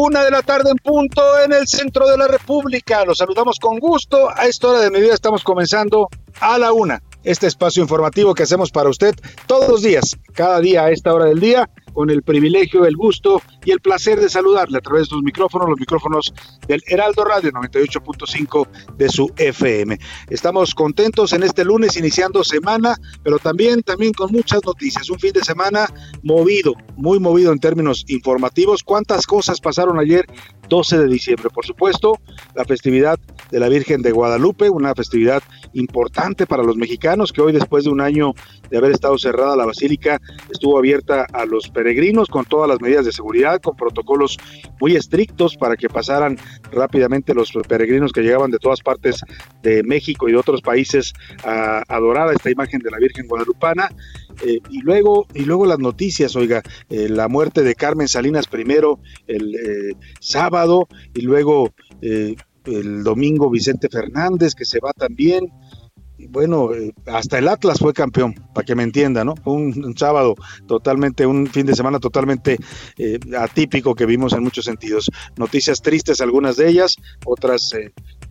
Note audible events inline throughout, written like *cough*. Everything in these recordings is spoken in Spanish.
Una de la tarde en punto en el centro de la República. Los saludamos con gusto. A esta hora de mi vida estamos comenzando a la una. Este espacio informativo que hacemos para usted todos los días, cada día a esta hora del día, con el privilegio, el gusto y el placer de saludarle a través de los micrófonos, los micrófonos del Heraldo Radio 98.5 de su FM. Estamos contentos en este lunes iniciando semana, pero también, también con muchas noticias. Un fin de semana movido, muy movido en términos informativos. ¿Cuántas cosas pasaron ayer? 12 de diciembre, por supuesto, la festividad de la Virgen de Guadalupe, una festividad importante para los mexicanos que hoy después de un año de haber estado cerrada la basílica estuvo abierta a los peregrinos con todas las medidas de seguridad, con protocolos muy estrictos para que pasaran rápidamente los peregrinos que llegaban de todas partes de México y de otros países a adorar a esta imagen de la Virgen Guadalupana. Eh, y luego y luego las noticias, oiga, eh, la muerte de Carmen Salinas primero el eh, sábado y luego eh, el domingo Vicente Fernández que se va también. Bueno, hasta el Atlas fue campeón, para que me entienda, ¿no? Un, un sábado totalmente, un fin de semana totalmente atípico que vimos en muchos sentidos. Noticias tristes, algunas de ellas, otras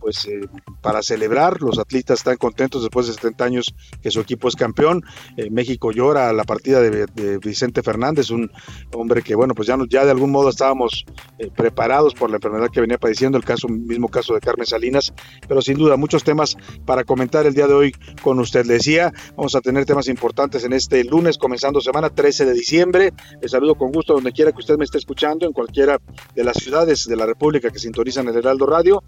pues eh, para celebrar. Los atletas están contentos después de 70 años que su equipo es campeón. Eh, México llora la partida de, Vicente Fernández, un hombre que, bueno, pues ya, ya de algún modo estábamos eh, preparados por la enfermedad que venía padeciendo, el caso, mismo caso de Carmen Salinas, pero sin duda muchos temas para comentar el día de hoy con usted. Le decía, vamos a tener temas importantes en este lunes, comenzando semana 13 de diciembre. Le saludo con gusto donde quiera que usted me esté escuchando, en cualquiera de las ciudades de la República que sintonizan el Heraldo Radio.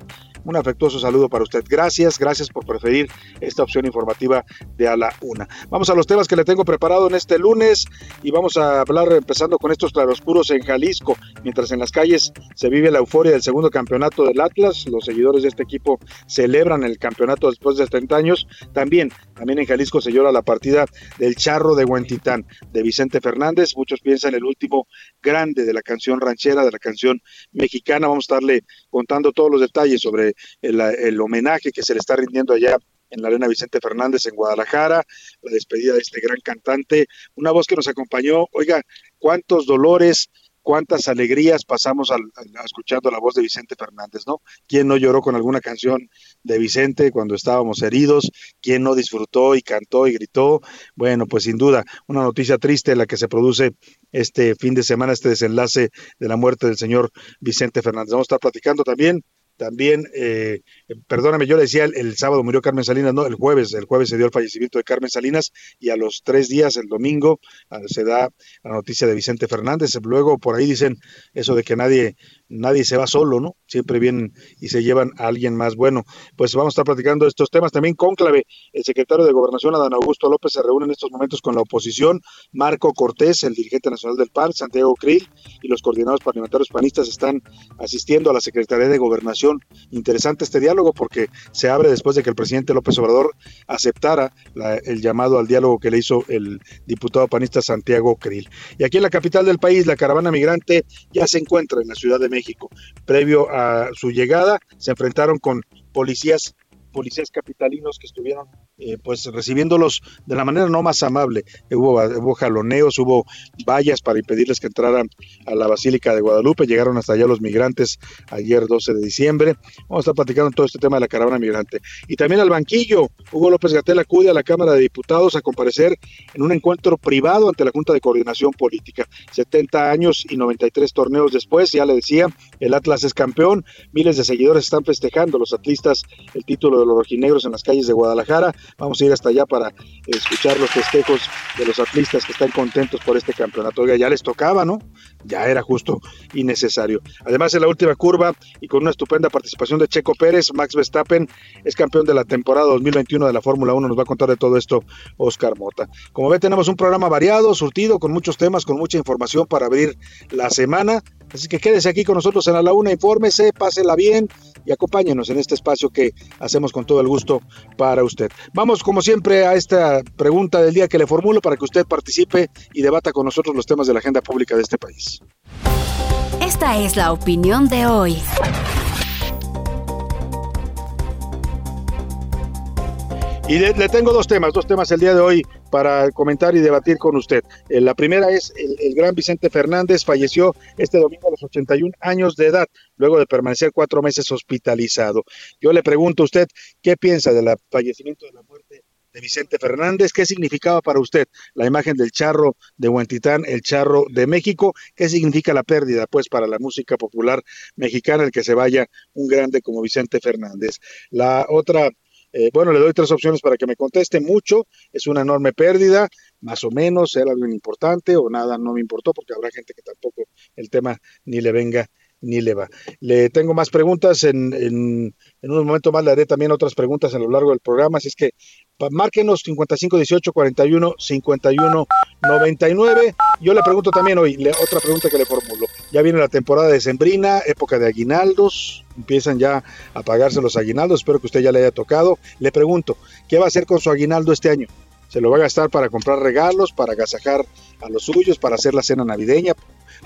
Un afectuoso saludo para usted. Gracias, gracias por preferir esta opción informativa de a la una. Vamos a los temas que le tengo preparado en este lunes y vamos a hablar empezando con estos claroscuros en Jalisco. Mientras en las calles se vive la euforia del segundo campeonato del Atlas, los seguidores de este equipo celebran el campeonato después de 30 años. También, también en Jalisco se llora la partida del Charro de Huentitán de Vicente Fernández. Muchos piensan el último grande de la canción ranchera, de la canción mexicana. Vamos a estarle contando todos los detalles sobre el, el homenaje que se le está rindiendo allá en la Arena Vicente Fernández en Guadalajara, la despedida de este gran cantante, una voz que nos acompañó, oiga, cuántos dolores, cuántas alegrías pasamos al, al, escuchando la voz de Vicente Fernández, ¿no? ¿Quién no lloró con alguna canción de Vicente cuando estábamos heridos? ¿Quién no disfrutó y cantó y gritó? Bueno, pues sin duda, una noticia triste la que se produce este fin de semana, este desenlace de la muerte del señor Vicente Fernández. Vamos a estar platicando también también, eh, perdóname, yo le decía el, sábado murió Carmen Salinas, no, el jueves, el jueves se dio el fallecimiento de Carmen Salinas y a los tres días, el domingo, ah, se da la noticia de Vicente Fernández. Luego por ahí dicen eso de que nadie, nadie se va solo, ¿no? Siempre vienen y se llevan a alguien más. Bueno, pues vamos a estar platicando estos temas también. Cónclave, el secretario de Gobernación, Adán Augusto López, se reúne en estos momentos con la oposición. Marco Cortés, el dirigente nacional del PAN, Santiago Krill y los coordinados parlamentarios panistas están asistiendo a la Secretaría de Gobernación Interesante este diálogo porque se abre después de que el presidente López Obrador aceptara el llamado al diálogo que le hizo el diputado panista Santiago Krill. Y aquí en la capital del país, la caravana migrante ya se encuentra en la Ciudad de México. Previo a su llegada, se enfrentaron con policías policías capitalinos que estuvieron eh, pues recibiéndolos de la manera no más amable. Hubo, hubo jaloneos, hubo vallas para impedirles que entraran a la Basílica de Guadalupe. Llegaron hasta allá los migrantes ayer 12 de diciembre. Vamos a estar platicando todo este tema de la caravana migrante. Y también al banquillo. Hugo López Gatel acude a la Cámara de Diputados a comparecer en un encuentro privado ante la Junta de Coordinación Política. 70 años y 93 torneos después, ya le decía, el Atlas es campeón. Miles de seguidores están festejando los atlistas el título de los rojinegros en las calles de Guadalajara. Vamos a ir hasta allá para escuchar los festejos de los atlistas que están contentos por este campeonato. Ya les tocaba, ¿no? Ya era justo y necesario. Además, en la última curva y con una estupenda participación de Checo Pérez, Max Verstappen es campeón de la temporada 2021 de la Fórmula 1. Nos va a contar de todo esto Oscar Mota. Como ve, tenemos un programa variado, surtido, con muchos temas, con mucha información para abrir la semana. Así que quédese aquí con nosotros en la una, infórmese, pásela bien y acompáñenos en este espacio que hacemos con todo el gusto para usted. Vamos, como siempre, a esta pregunta del día que le formulo para que usted participe y debata con nosotros los temas de la agenda pública de este país. Esta es la opinión de hoy. Y le, tengo dos temas, dos temas el día de hoy para comentar y debatir con usted. Eh, la primera es el, gran Vicente Fernández falleció este domingo a los 81 años de edad, luego de permanecer cuatro meses hospitalizado. Yo le pregunto a usted, ¿qué piensa del fallecimiento de la muerte de Vicente Fernández? ¿Qué significaba para usted la imagen del charro de Huentitán, el charro de México? ¿Qué significa la pérdida, pues, para la música popular mexicana, el que se vaya un grande como Vicente Fernández? La otra eh, bueno, le doy tres opciones para que me conteste. Mucho, es una enorme pérdida, más o menos, era algo importante o nada, no me importó, porque habrá gente que tampoco el tema ni le venga ni le va. Le tengo más preguntas, en, en, un momento más le haré también otras preguntas a lo largo del programa, así es que márquenos 55 18 41 51 99. Yo le pregunto también hoy, otra pregunta que le formulo. Ya viene la temporada de Sembrina, época de aguinaldos, empiezan ya a pagarse los aguinaldos, espero que usted ya le haya tocado. Le pregunto, ¿qué va a hacer con su aguinaldo este año? ¿Se lo va a gastar para comprar regalos, para agasajar a los suyos, para hacer la cena navideña?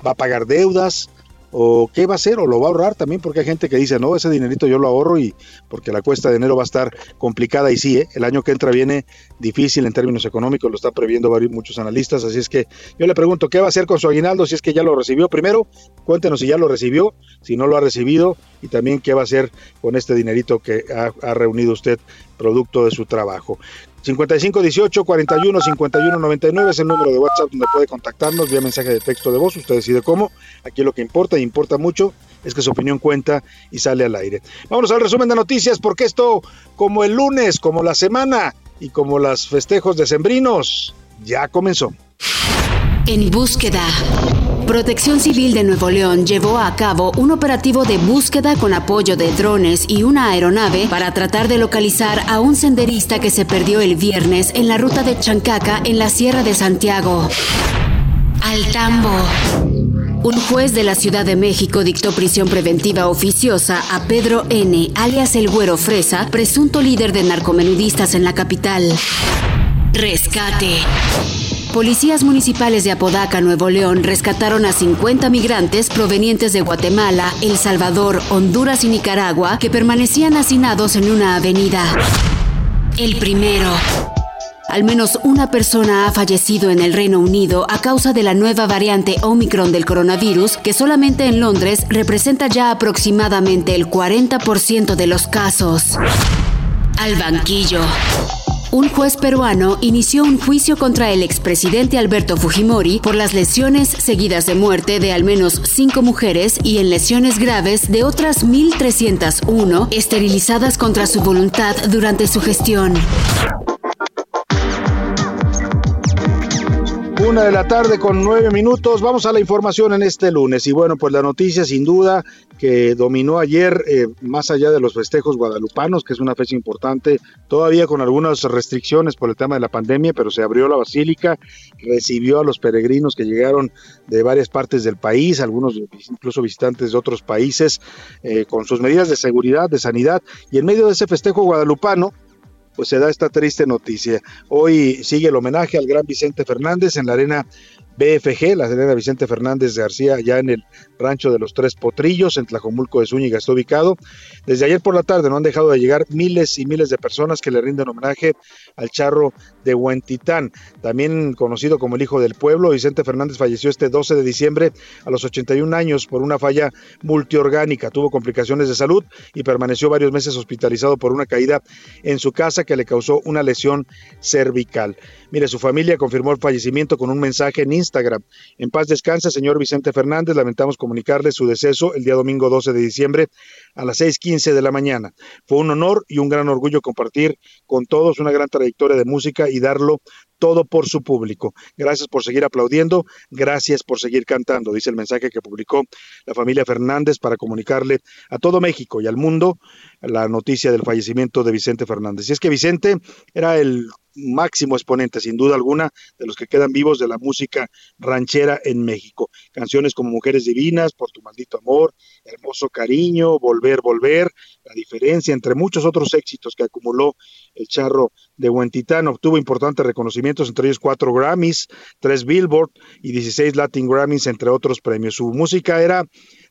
¿Va a pagar deudas? O qué va a hacer o lo va a ahorrar también porque hay gente que dice no ese dinerito yo lo ahorro y porque la cuesta de enero va a estar complicada y sí ¿eh? el año que entra viene difícil en términos económicos lo están previendo varios, muchos analistas así es que yo le pregunto qué va a hacer con su aguinaldo si es que ya lo recibió primero cuéntenos si ya lo recibió si no lo ha recibido y también qué va a hacer con este dinerito que ha, ha reunido usted producto de su trabajo 55 18 41 51 99 es el número de WhatsApp donde puede contactarnos vía mensaje de texto de voz. Usted decide cómo. Aquí lo que importa y importa mucho es que su opinión cuenta y sale al aire. Vamos al resumen de noticias porque esto, como el lunes, como la semana y como los festejos decembrinos, ya comenzó. En búsqueda. Protección Civil de Nuevo León llevó a cabo un operativo de búsqueda con apoyo de drones y una aeronave para tratar de localizar a un senderista que se perdió el viernes en la ruta de Chancaca en la Sierra de Santiago. Al tambo. Un juez de la Ciudad de México dictó prisión preventiva oficiosa a Pedro N., alias el Güero Fresa, presunto líder de narcomenudistas en la capital. Rescate. Policías municipales de Apodaca, Nuevo León, rescataron a 50 migrantes provenientes de Guatemala, El Salvador, Honduras y Nicaragua que permanecían hacinados en una avenida. El primero. Al menos una persona ha fallecido en el Reino Unido a causa de la nueva variante Omicron del coronavirus, que solamente en Londres representa ya aproximadamente el 40% de los casos. Al banquillo. Un juez peruano inició un juicio contra el expresidente Alberto Fujimori por las lesiones seguidas de muerte de al menos cinco mujeres y en lesiones graves de otras 1.301 esterilizadas contra su voluntad durante su gestión. Una de la tarde con nueve minutos. Vamos a la información en este lunes. Y bueno, pues la noticia sin duda que dominó ayer, eh, más allá de los festejos guadalupanos, que es una fecha importante, todavía con algunas restricciones por el tema de la pandemia, pero se abrió la basílica, recibió a los peregrinos que llegaron de varias partes del país, algunos incluso visitantes de otros países, eh, con sus medidas de seguridad, de sanidad. Y en medio de ese festejo guadalupano, pues se da esta triste noticia. Hoy sigue el homenaje al gran Vicente Fernández en la arena BFG, la Serena Vicente Fernández de García, ya en el rancho de los Tres Potrillos, en Tlajomulco de Zúñiga está ubicado. Desde ayer por la tarde no han dejado de llegar miles y miles de personas que le rinden homenaje al charro de Huentitán, también conocido como el hijo del pueblo. Vicente Fernández falleció este 12 de diciembre a los 81 años por una falla multiorgánica. Tuvo complicaciones de salud y permaneció varios meses hospitalizado por una caída en su casa que le causó una lesión cervical. Mire, su familia confirmó el fallecimiento con un mensaje en Instagram. En paz descansa, señor Vicente Fernández. Lamentamos comunicarle su deceso el día domingo 12 de diciembre a las 6:15 de la mañana. Fue un honor y un gran orgullo compartir con todos una gran trayectoria de música y darlo todo por su público. Gracias por seguir aplaudiendo, gracias por seguir cantando, dice el mensaje que publicó la familia Fernández para comunicarle a todo México y al mundo la noticia del fallecimiento de Vicente Fernández. Y es que Vicente era el máximo exponente, sin duda alguna, de los que quedan vivos de la música ranchera en México. Canciones como Mujeres Divinas, Por tu maldito amor, Hermoso Cariño, Volver, Volver, La diferencia, entre muchos otros éxitos que acumuló el charro de Huentitán. Obtuvo importantes reconocimientos, entre ellos cuatro Grammys, tres Billboard y 16 Latin Grammys, entre otros premios. Su música era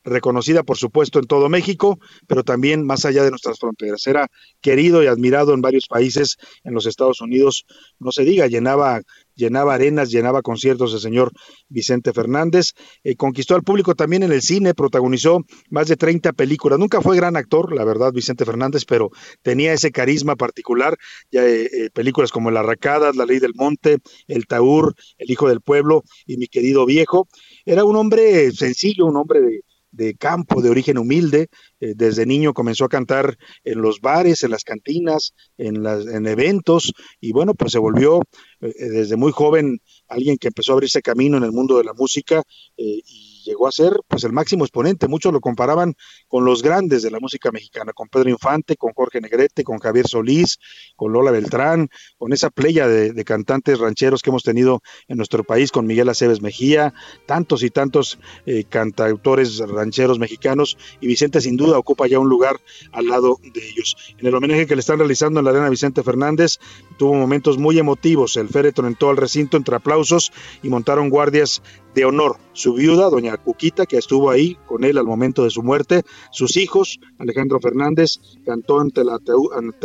reconocida por supuesto en todo México, pero también más allá de nuestras fronteras. Era querido y admirado en varios países, en los Estados Unidos, no se diga, llenaba llenaba arenas, llenaba conciertos el señor Vicente Fernández, eh, conquistó al público también en el cine, protagonizó más de 30 películas, nunca fue gran actor, la verdad, Vicente Fernández, pero tenía ese carisma particular, ya, eh, eh, películas como La Arracadas, La Ley del Monte, El Taur, El Hijo del Pueblo y Mi Querido Viejo, era un hombre sencillo, un hombre de, de campo, de origen humilde. Eh, desde niño comenzó a cantar en los bares, en las cantinas, en, las, en eventos y bueno, pues se volvió eh, desde muy joven alguien que empezó a abrirse camino en el mundo de la música eh, y llegó a ser pues el máximo exponente. Muchos lo comparaban con los grandes de la música mexicana, con Pedro Infante, con Jorge Negrete, con Javier Solís, con Lola Beltrán, con esa playa de, cantantes rancheros que hemos tenido en nuestro país, con Miguel Aceves Mejía, tantos y tantos eh, cantautores rancheros mexicanos, y Vicente sin duda ocupa ya un lugar al lado de ellos. En el homenaje que le están realizando en la arena Vicente Fernández, tuvo momentos muy emotivos. El féretro entró al recinto entre aplausos y montaron guardias de honor. Su viuda, doña Cuquita, que estuvo ahí con él al momento de su muerte, sus hijos, Alejandro Fernández, cantó ante el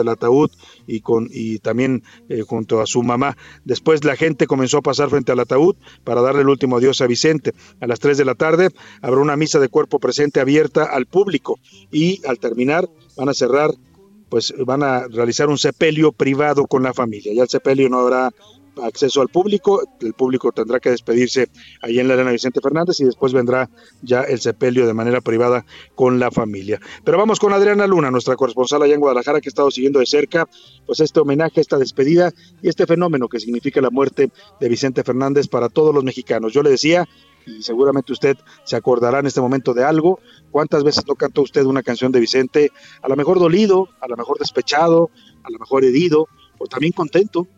ataúd, y, con, y también eh, junto a su mamá. Después la gente comenzó a pasar frente al ataúd para darle el último adiós a Vicente. A las 3 de la tarde habrá una misa de cuerpo presente abierta al público y al terminar van a cerrar pues van a realizar un sepelio privado con la familia. Ya el sepelio no habrá acceso al público, el público tendrá que despedirse ahí en la arena Vicente Fernández y después vendrá ya el sepelio de manera privada con la familia. Pero vamos con Adriana Luna, nuestra corresponsal allá en Guadalajara, que ha estado siguiendo de cerca pues este homenaje, esta despedida y este fenómeno que significa la muerte de Vicente Fernández para todos los mexicanos. Yo le decía, y seguramente usted se acordará en este momento de algo, cuántas veces no cantó usted una canción de Vicente, a lo mejor dolido, a lo mejor despechado, a lo mejor herido, o también contento,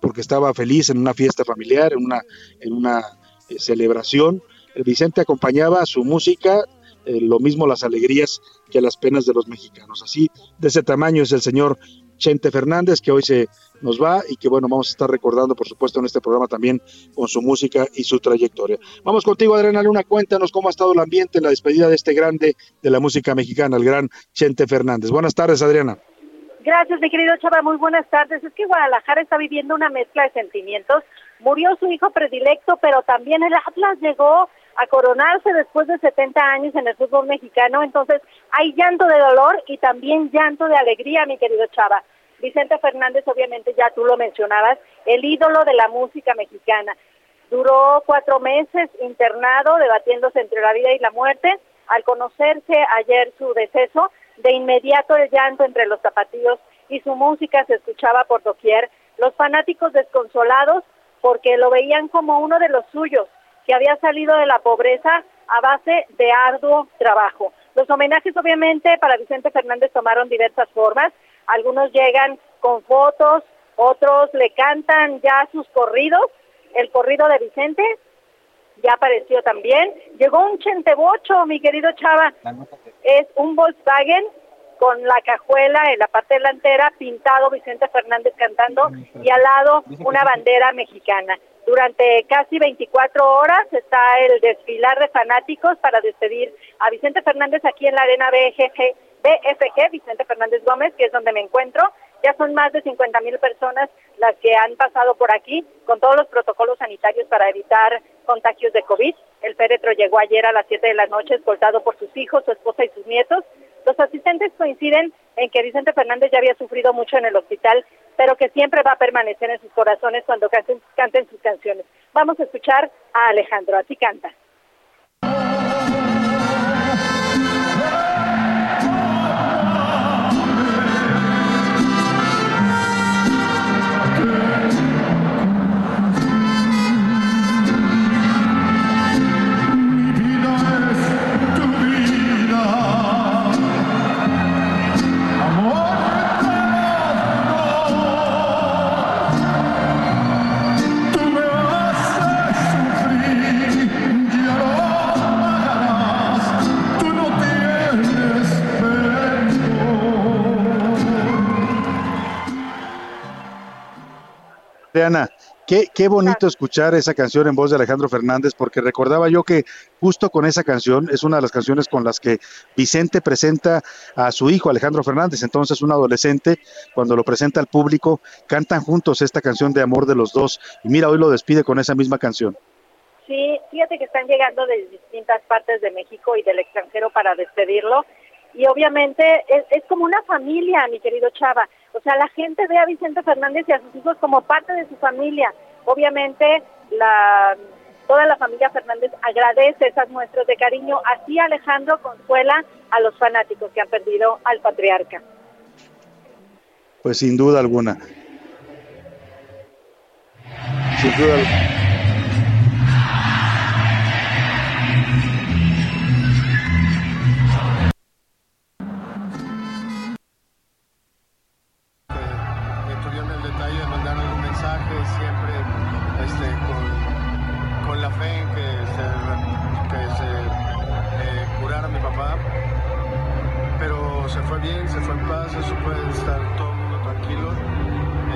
Porque estaba feliz en una fiesta familiar, en una, en una eh, celebración. El Vicente acompañaba a su música, eh, lo mismo las alegrías que las penas de los mexicanos. Así, de ese tamaño es el señor Chente Fernández, que hoy se nos va y que bueno, vamos a estar recordando, por supuesto, en este programa también con su música y su trayectoria. Vamos contigo, Adriana Luna, cuéntanos cómo ha estado el ambiente en la despedida de este grande de la música mexicana, el gran Chente Fernández. Buenas tardes, Adriana. Gracias, mi querido Chava. Muy buenas tardes. Es que Guadalajara está viviendo una mezcla de sentimientos. Murió su hijo predilecto, pero también el Atlas llegó a coronarse después de 70 años en el fútbol mexicano. Entonces, hay llanto de dolor y también llanto de alegría, mi querido Chava. Vicente Fernández, obviamente ya tú lo mencionabas, el ídolo de la música mexicana. Duró cuatro meses internado, debatiéndose entre la vida y la muerte. Al conocerse ayer su deceso, de inmediato el llanto entre los zapatillos y su música se escuchaba por doquier. Los fanáticos desconsolados porque lo veían como uno de los suyos, que había salido de la pobreza a base de arduo trabajo. Los homenajes obviamente para Vicente Fernández tomaron diversas formas. Algunos llegan con fotos, otros le cantan ya sus corridos. El corrido de Vicente ya apareció también. Llegó un chentebocho, mi querido Chava. Es un Volkswagen con la cajuela en la parte delantera, pintado Vicente Fernández cantando y al lado una bandera mexicana. Durante casi 24 horas está el desfilar de fanáticos para despedir a Vicente Fernández aquí en la arena BGG, BFG, Vicente Fernández Gómez, que es donde me encuentro. Ya son más de 50 mil personas las que han pasado por aquí con todos los protocolos sanitarios para evitar contagios de COVID. El féretro llegó ayer a las 7 de la noche escoltado por sus hijos, su esposa y sus nietos. Los asistentes coinciden en que Vicente Fernández ya había sufrido mucho en el hospital, pero que siempre va a permanecer en sus corazones cuando canten, canten sus canciones. Vamos a escuchar a Alejandro, así canta. Qué, qué bonito escuchar esa canción en voz de Alejandro Fernández, porque recordaba yo que justo con esa canción es una de las canciones con las que Vicente presenta a su hijo Alejandro Fernández, entonces un adolescente, cuando lo presenta al público, cantan juntos esta canción de amor de los dos, y mira, hoy lo despide con esa misma canción. Sí, fíjate que están llegando de distintas partes de México y del extranjero para despedirlo. Y obviamente es, es, como una familia, mi querido Chava. O sea, la gente ve a Vicente Fernández y a sus hijos como parte de su familia. Obviamente, toda la familia Fernández agradece esas muestras de cariño. Así Alejandro consuela a los fanáticos que han perdido al patriarca. Pues sin duda alguna. Sin duda alguna. Bien, se fue en paz, eso puede estar todo el mundo tranquilo.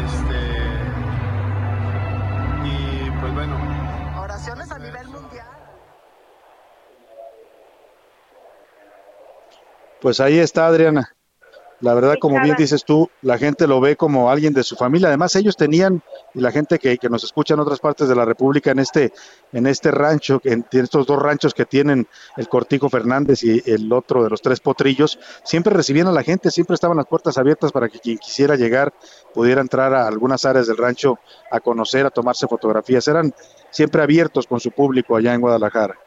Este, y pues bueno. Oraciones a nivel mundial. Pues ahí está, Adriana. La verdad, como bien dices tú, la gente lo ve como alguien de su familia. Además, ellos tenían, y la gente que, que nos escucha en otras partes de la República, en este, en este rancho, en, en estos dos ranchos que tienen el Cortijo Fernández y el otro de los tres potrillos, siempre recibían a la gente, siempre estaban las puertas abiertas para que quien quisiera llegar pudiera entrar a algunas áreas del rancho a conocer, a tomarse fotografías. Eran siempre abiertos con su público allá en Guadalajara.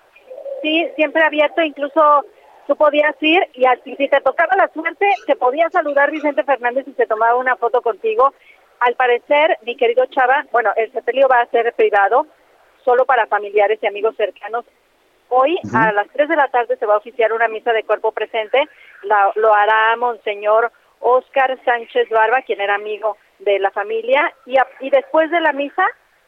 Sí, siempre abierto, incluso tú podías ir y así, si te tocaba la suerte, te podía saludar Vicente Fernández y se tomaba una foto contigo. Al parecer, mi querido Chava, bueno, el sepelio va a ser privado, solo para familiares y amigos cercanos. Hoy uh -huh. a las 3 de la tarde se va a oficiar una misa de cuerpo presente, la, lo hará Monseñor Oscar Sánchez Barba, quien era amigo de la familia, y, a, y después de la misa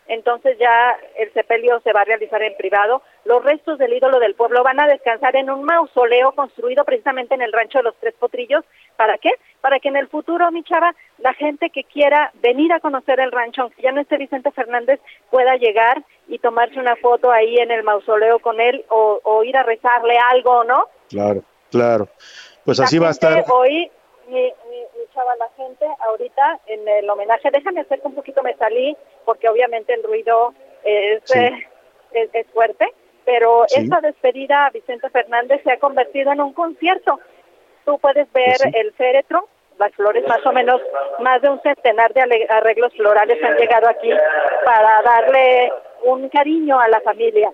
entonces ya el sepelio se va a realizar en privado. Los restos del ídolo del pueblo van a descansar en un mausoleo construido precisamente en el rancho de los Tres Potrillos. ¿Para qué? Para que en el futuro, mi chava, la gente que quiera venir a conocer el rancho, aunque ya no esté Vicente Fernández, pueda llegar y tomarse una foto ahí en el mausoleo con él o, o ir a rezarle algo, ¿no? Claro, claro. Pues la así va a estar. Hoy mi, mi, mi, chava, la gente ahorita en el homenaje, déjame hacer un poquito, me salí, porque obviamente el ruido es, sí. eh, es, es, fuerte, pero sí. esta despedida a Vicente Fernández se ha convertido en un concierto. Tú puedes ver sí. el féretro las flores, más o menos más de un centenar de arreglos florales han llegado aquí para darle un cariño a la familia.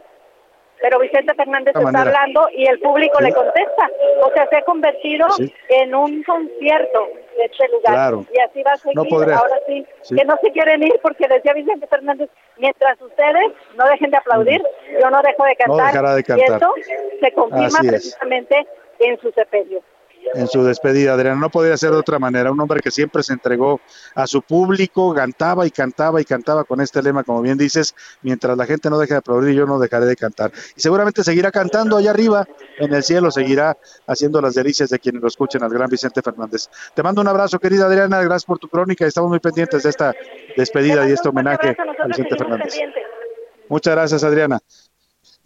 Pero Vicente Fernández De está manera. hablando y el público Sí. le contesta. O sea, se ha convertido Sí. en un concierto de este lugar. Claro. Y así va a seguir. No. Ahora sí, Sí. que no se quieren ir porque decía Vicente Fernández, mientras ustedes no dejen de aplaudir, yo no dejo de No cantar. dejará de Y eso se confirma es. precisamente en su sepelio. En su despedida, Adriana. No podría ser de otra manera. Un hombre que siempre se entregó a su público, cantaba y cantaba y cantaba con este lema, como bien dices, mientras la gente no deje de aplaudir, yo no dejaré de cantar. Y seguramente seguirá cantando allá arriba, en el cielo, seguirá haciendo las delicias de quienes lo escuchen al gran Vicente Fernández. Te mando un abrazo, querida Adriana, gracias por tu crónica. Estamos muy pendientes de esta despedida y este homenaje a Vicente Fernández. Muchas gracias, Adriana.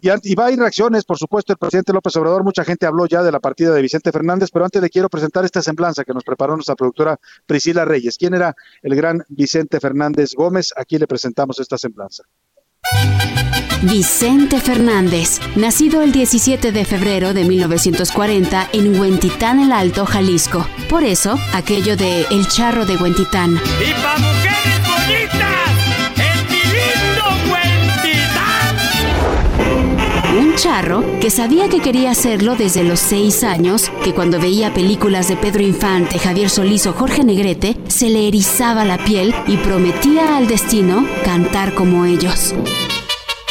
Y, va a ir reacciones, por supuesto, el presidente López Obrador. Mucha gente habló ya de la partida de Vicente Fernández, pero antes le quiero presentar esta semblanza que nos preparó nuestra productora Priscila Reyes. ¿Quién era el gran Vicente Fernández Gómez? Aquí le presentamos esta semblanza. Vicente Fernández, nacido el 17 de febrero de 1940 en Huentitán el Alto, Jalisco. Por eso, aquello de El Charro de Huentitán. Y pa' mujeres bonitas, charro que sabía que quería hacerlo desde los seis años, que cuando veía películas de Pedro Infante, Javier Solís o Jorge Negrete, se le erizaba la piel y prometía al destino cantar como ellos.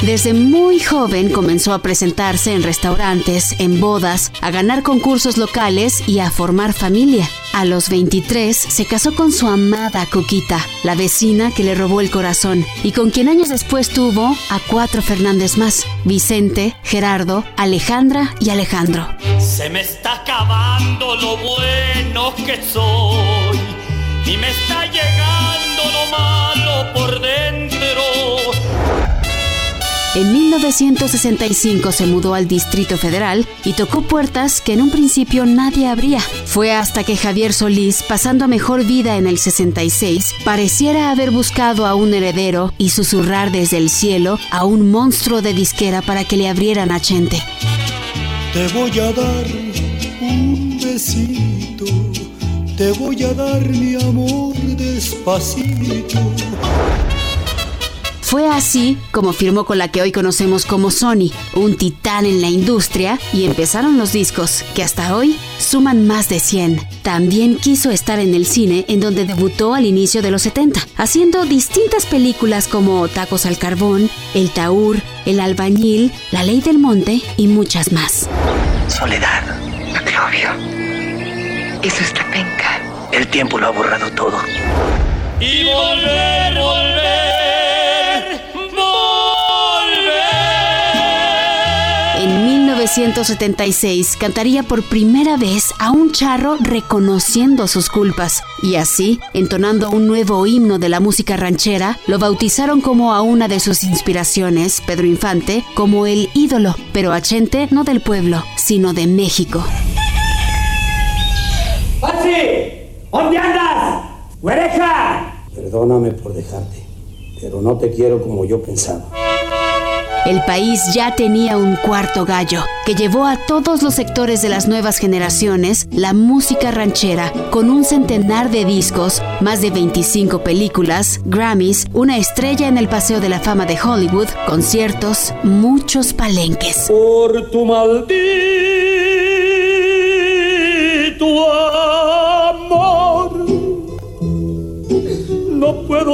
Desde muy joven comenzó a presentarse en restaurantes, en bodas, a ganar concursos locales y a formar familia. A los 23 se casó con su amada Coquita, la vecina que le robó el corazón y con quien años después tuvo a cuatro Fernández más, Vicente, Gerardo, Alejandra y Alejandro. Se me está acabando lo bueno que soy y me está llegando lo malo por dentro. En 1965 se mudó al Distrito Federal y tocó puertas que en un principio nadie abría. Fue hasta que Javier Solís, pasando a mejor vida en el 66, pareciera haber buscado a un heredero y susurrar desde el cielo a un monstruo de disquera para que le abrieran a Chente. Te voy a dar un besito, te voy a dar mi amor despacito. Fue así como firmó con la que hoy conocemos como Sony, un titán en la industria, y empezaron los discos, que hasta hoy suman más de 100. También quiso estar en el cine, en donde debutó al inicio de los 70, haciendo distintas películas como Tacos al Carbón, El Taur, El Albañil, La Ley del Monte y muchas más. Soledad, no te odio. Eso es la penca. El tiempo lo ha borrado todo. Y volver, volver, 1976 cantaría por primera vez a un charro reconociendo sus culpas y así, entonando un nuevo himno de la música ranchera, lo bautizaron como a una de sus inspiraciones, Pedro Infante, como el ídolo, pero a Chente no del pueblo, sino de México. ¡Pachi! ¿Dónde andas? ¡Güereja! Perdóname por dejarte, pero no te quiero como yo pensaba. El país ya tenía un cuarto gallo que llevó a todos los sectores de las nuevas generaciones la música ranchera con un centenar de discos, más de 25 películas, Grammys, una estrella en el Paseo de la Fama de Hollywood, conciertos, muchos palenques. Por tu maldito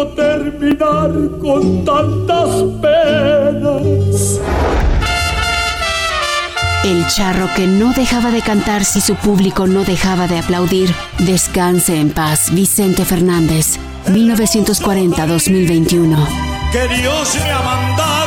terminar con tantas penas. El charro que no dejaba de cantar si su público no dejaba de aplaudir. Descanse en paz, Vicente Fernández, 1940-2021. que Dios me ha mandado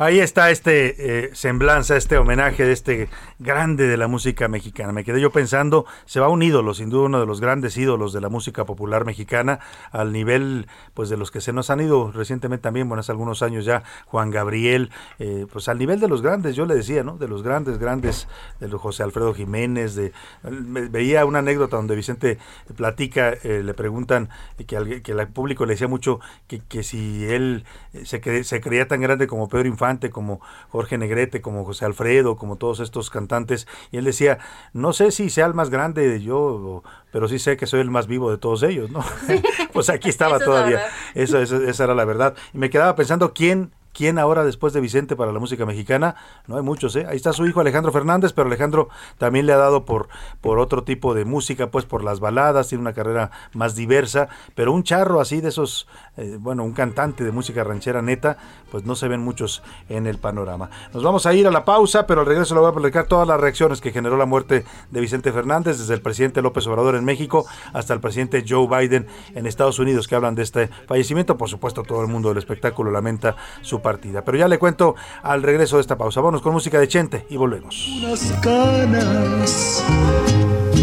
Ahí está este eh, semblanza, este homenaje de este grande de la música mexicana. Me quedé yo pensando, se va un ídolo, sin duda uno de los grandes ídolos de la música popular mexicana, al nivel pues de los que se nos han ido recientemente también, bueno, hace algunos años ya, Juan Gabriel, eh, pues al nivel de los grandes, yo le decía, ¿no? De los grandes, grandes, de José Alfredo Jiménez, de veía una anécdota donde Vicente platica, eh, le preguntan que, al, que el público le decía mucho que, que si él se, se creía tan grande como Pedro Infante, como Jorge Negrete, como José Alfredo, como todos estos cantantes, y él decía, no sé si sea el más grande de yo, pero sí sé que soy el más vivo de todos ellos, ¿no? *laughs* pues aquí estaba todavía, eso, esa era la verdad. Y me quedaba pensando quién ¿Quién ahora después de Vicente para la música mexicana? No hay muchos, ¿eh? Ahí está su hijo Alejandro Fernández, pero Alejandro también le ha dado por, por otro tipo de música, pues por las baladas, tiene una carrera más diversa, pero un charro así de esos, eh, bueno, un cantante de música ranchera neta, pues no se ven muchos en el panorama. Nos vamos a ir a la pausa, pero al regreso le voy a publicar todas las reacciones que generó la muerte de Vicente Fernández, desde el presidente López Obrador en México hasta el presidente Joe Biden en Estados Unidos, que hablan de este fallecimiento. Por supuesto, todo el mundo del espectáculo lamenta su partida. Pero ya le cuento al regreso de esta pausa. Vamos con música de Chente y volvemos. Unas ganas,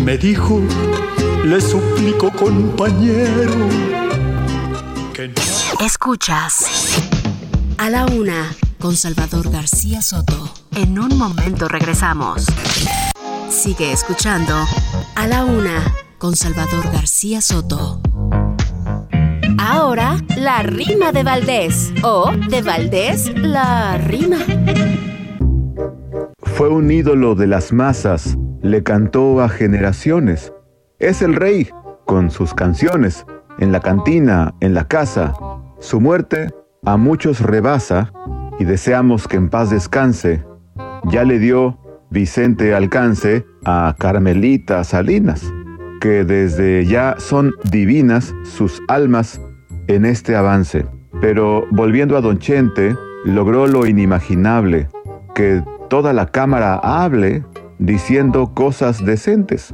me dijo, le suplico compañero. Escuchas a la una con Salvador García Soto. En un momento regresamos. Sigue escuchando a la una con Salvador García Soto. Ahora, la rima de Valdés. O de Valdés, la rima. Fue un ídolo de las masas, le cantó a generaciones. Es el rey, con sus canciones, en la cantina, en la casa. Su muerte a muchos rebasa y deseamos que en paz descanse. Ya le dio Vicente alcance a Carmelita Salinas, que desde ya son divinas sus almas en este avance. Pero volviendo a Don Chente, logró lo inimaginable, que toda la cámara hable diciendo cosas decentes,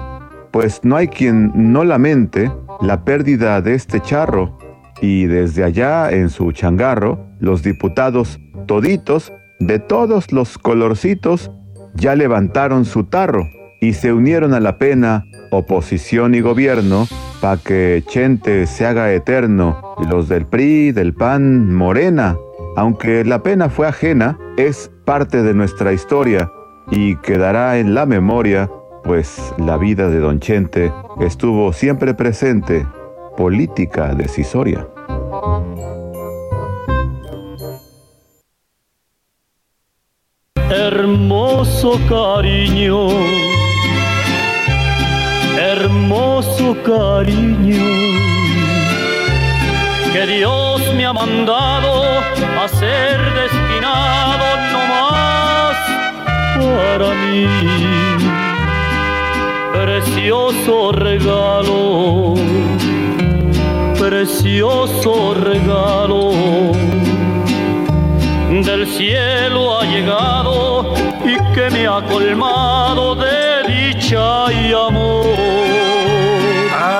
pues no hay quien no lamente la pérdida de este charro, y desde allá en su changarro, los diputados toditos, de todos los colorcitos, ya levantaron su tarro y se unieron a la pena oposición y gobierno para que Chente se haga eterno, los del PRI, del PAN, Morena. Aunque la pena fue ajena, es parte de nuestra historia y quedará en la memoria, pues la vida de Don Chente estuvo siempre presente, política decisoria. Hermoso cariño hermoso cariño que Dios me ha mandado a ser destinado no más para mí. Precioso regalo, precioso regalo, del cielo ha llegado y que me ha colmado de dicha y amor.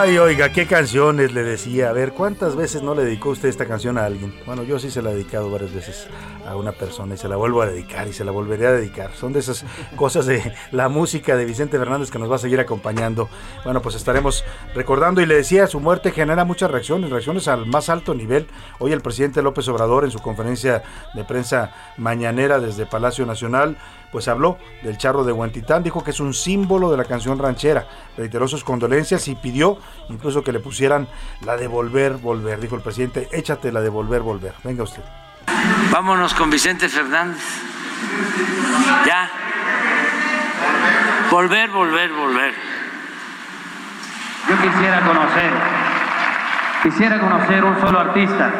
Ay, oiga, qué canciones le decía. A ver, ¿cuántas veces no le dedicó usted esta canción a alguien? Bueno, yo sí se la he dedicado varias veces a una persona y se la vuelvo a dedicar y se la volveré a dedicar. Son de esas *laughs* cosas de la música de Vicente Fernández que nos va a seguir acompañando. Bueno, pues estaremos recordando y le decía, su muerte genera muchas reacciones, reacciones al más alto nivel. Hoy el presidente López Obrador en su conferencia de prensa mañanera desde Palacio Nacional pues habló del charro de Huentitán, dijo que es un símbolo de la canción ranchera, reiteró sus condolencias y pidió incluso que le pusieran la de volver, volver. Dijo el presidente, échate la de volver, volver. Venga usted. Vámonos con Vicente Fernández. Ya. Volver, volver, volver. Yo quisiera conocer, quisiera conocer un solo artista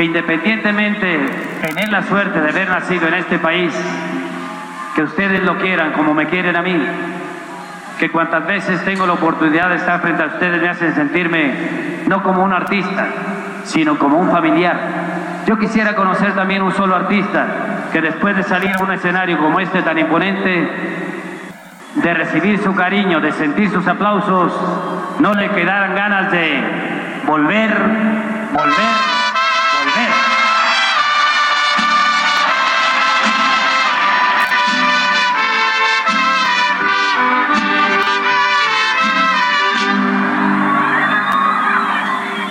que independientemente tener la suerte de haber nacido en este país, que ustedes lo quieran como me quieren a mí, que cuantas veces tengo la oportunidad de estar frente a ustedes me hacen sentirme no como un artista, sino como un familiar. Yo quisiera conocer también un solo artista que después de salir a un escenario como este tan imponente, de recibir su cariño, de sentir sus aplausos, no le quedaran ganas de volver, volver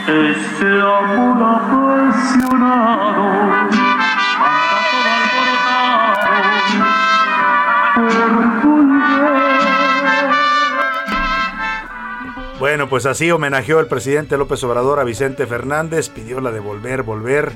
este amor apasionado. Bueno, pues así homenajeó el presidente López Obrador a Vicente Fernández, pidió la de volver, volver.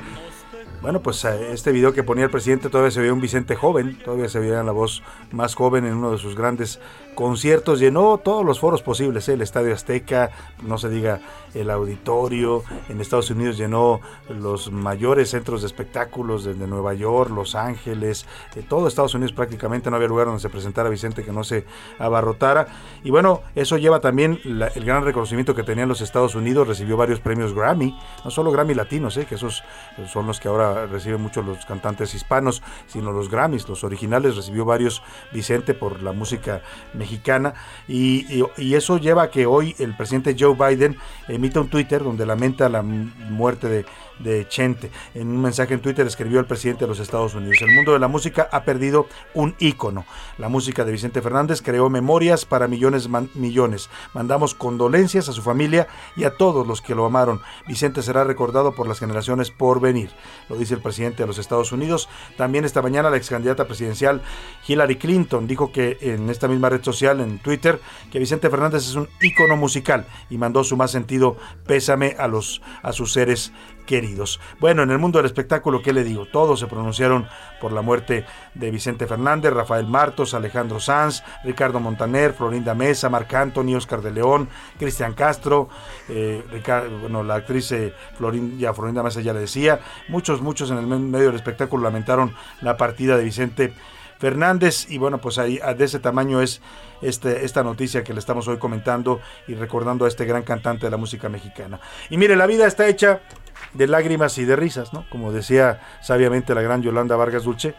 Bueno, pues eh, este video que ponía el presidente todavía se veía un Vicente joven, todavía se veía la voz más joven en uno de sus grandes conciertos, llenó todos los foros posibles, ¿eh? el Estadio Azteca, no se diga el auditorio, en Estados Unidos llenó los mayores centros de espectáculos desde Nueva York, Los Ángeles, de todo Estados Unidos prácticamente no había lugar donde se presentara Vicente que no se abarrotara. Y bueno, eso lleva también el gran reconocimiento que tenían los Estados Unidos, recibió varios premios Grammy, no solo Grammy latinos, ¿eh? que esos son los que ahora reciben muchos los cantantes hispanos, sino los Grammys, los originales recibió varios Vicente por la música y, eso lleva a que hoy el presidente Joe Biden emita un Twitter donde lamenta la muerte de, de Chente. En un mensaje en Twitter escribió el presidente de los Estados Unidos, el mundo de la música ha perdido un ícono. La música de Vicente Fernández creó memorias para millones, millones. Mandamos condolencias a su familia y a todos los que lo amaron. Vicente será recordado por las generaciones por venir, lo dice el presidente de los Estados Unidos. También esta mañana la ex candidata presidencial Hillary Clinton dijo que en esta misma red social, en Twitter, que Vicente Fernández es un ícono musical y mandó su más sentido pésame a, los, a sus seres queridos. Bueno, en el mundo del espectáculo, ¿qué le digo? Todos se pronunciaron por la muerte de Vicente Fernández, Rafael Martos, Alejandro Sanz, Ricardo Montaner, Florinda Mesa, Marc Anthony, Oscar de León, Cristian Castro, eh, bueno, la actriz eh, Florinda, Mesa ya le decía, muchos, muchos en el medio del espectáculo lamentaron la partida de Vicente Fernández y bueno, pues ahí de ese tamaño es este, esta noticia que le estamos hoy comentando y recordando a este gran cantante de la música mexicana. Y mire, la vida está hecha de lágrimas y de risas, ¿no? Como decía sabiamente la gran Yolanda Vargas Dulce,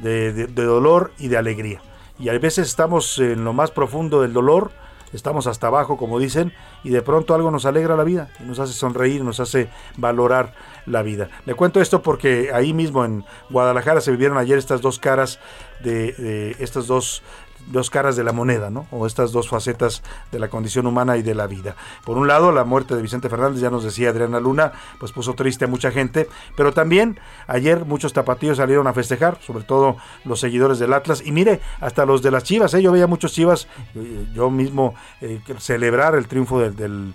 de, dolor y de alegría. Y a veces estamos en lo más profundo del dolor, estamos hasta abajo, como dicen, y de pronto algo nos alegra la vida, nos hace sonreír, nos hace valorar la vida. Le cuento esto porque ahí mismo en Guadalajara se vivieron ayer estas dos caras de, de estas dos dos caras de la moneda, ¿no? O estas dos facetas de la condición humana y de la vida. Por un lado, la muerte de Vicente Fernández, ya nos decía Adriana Luna, pues puso triste a mucha gente, pero también ayer muchos tapatíos salieron a festejar, sobre todo los seguidores del Atlas, y mire, hasta los de las Chivas, ¿eh? yo veía muchos Chivas, eh, yo mismo eh, celebrar el triunfo del del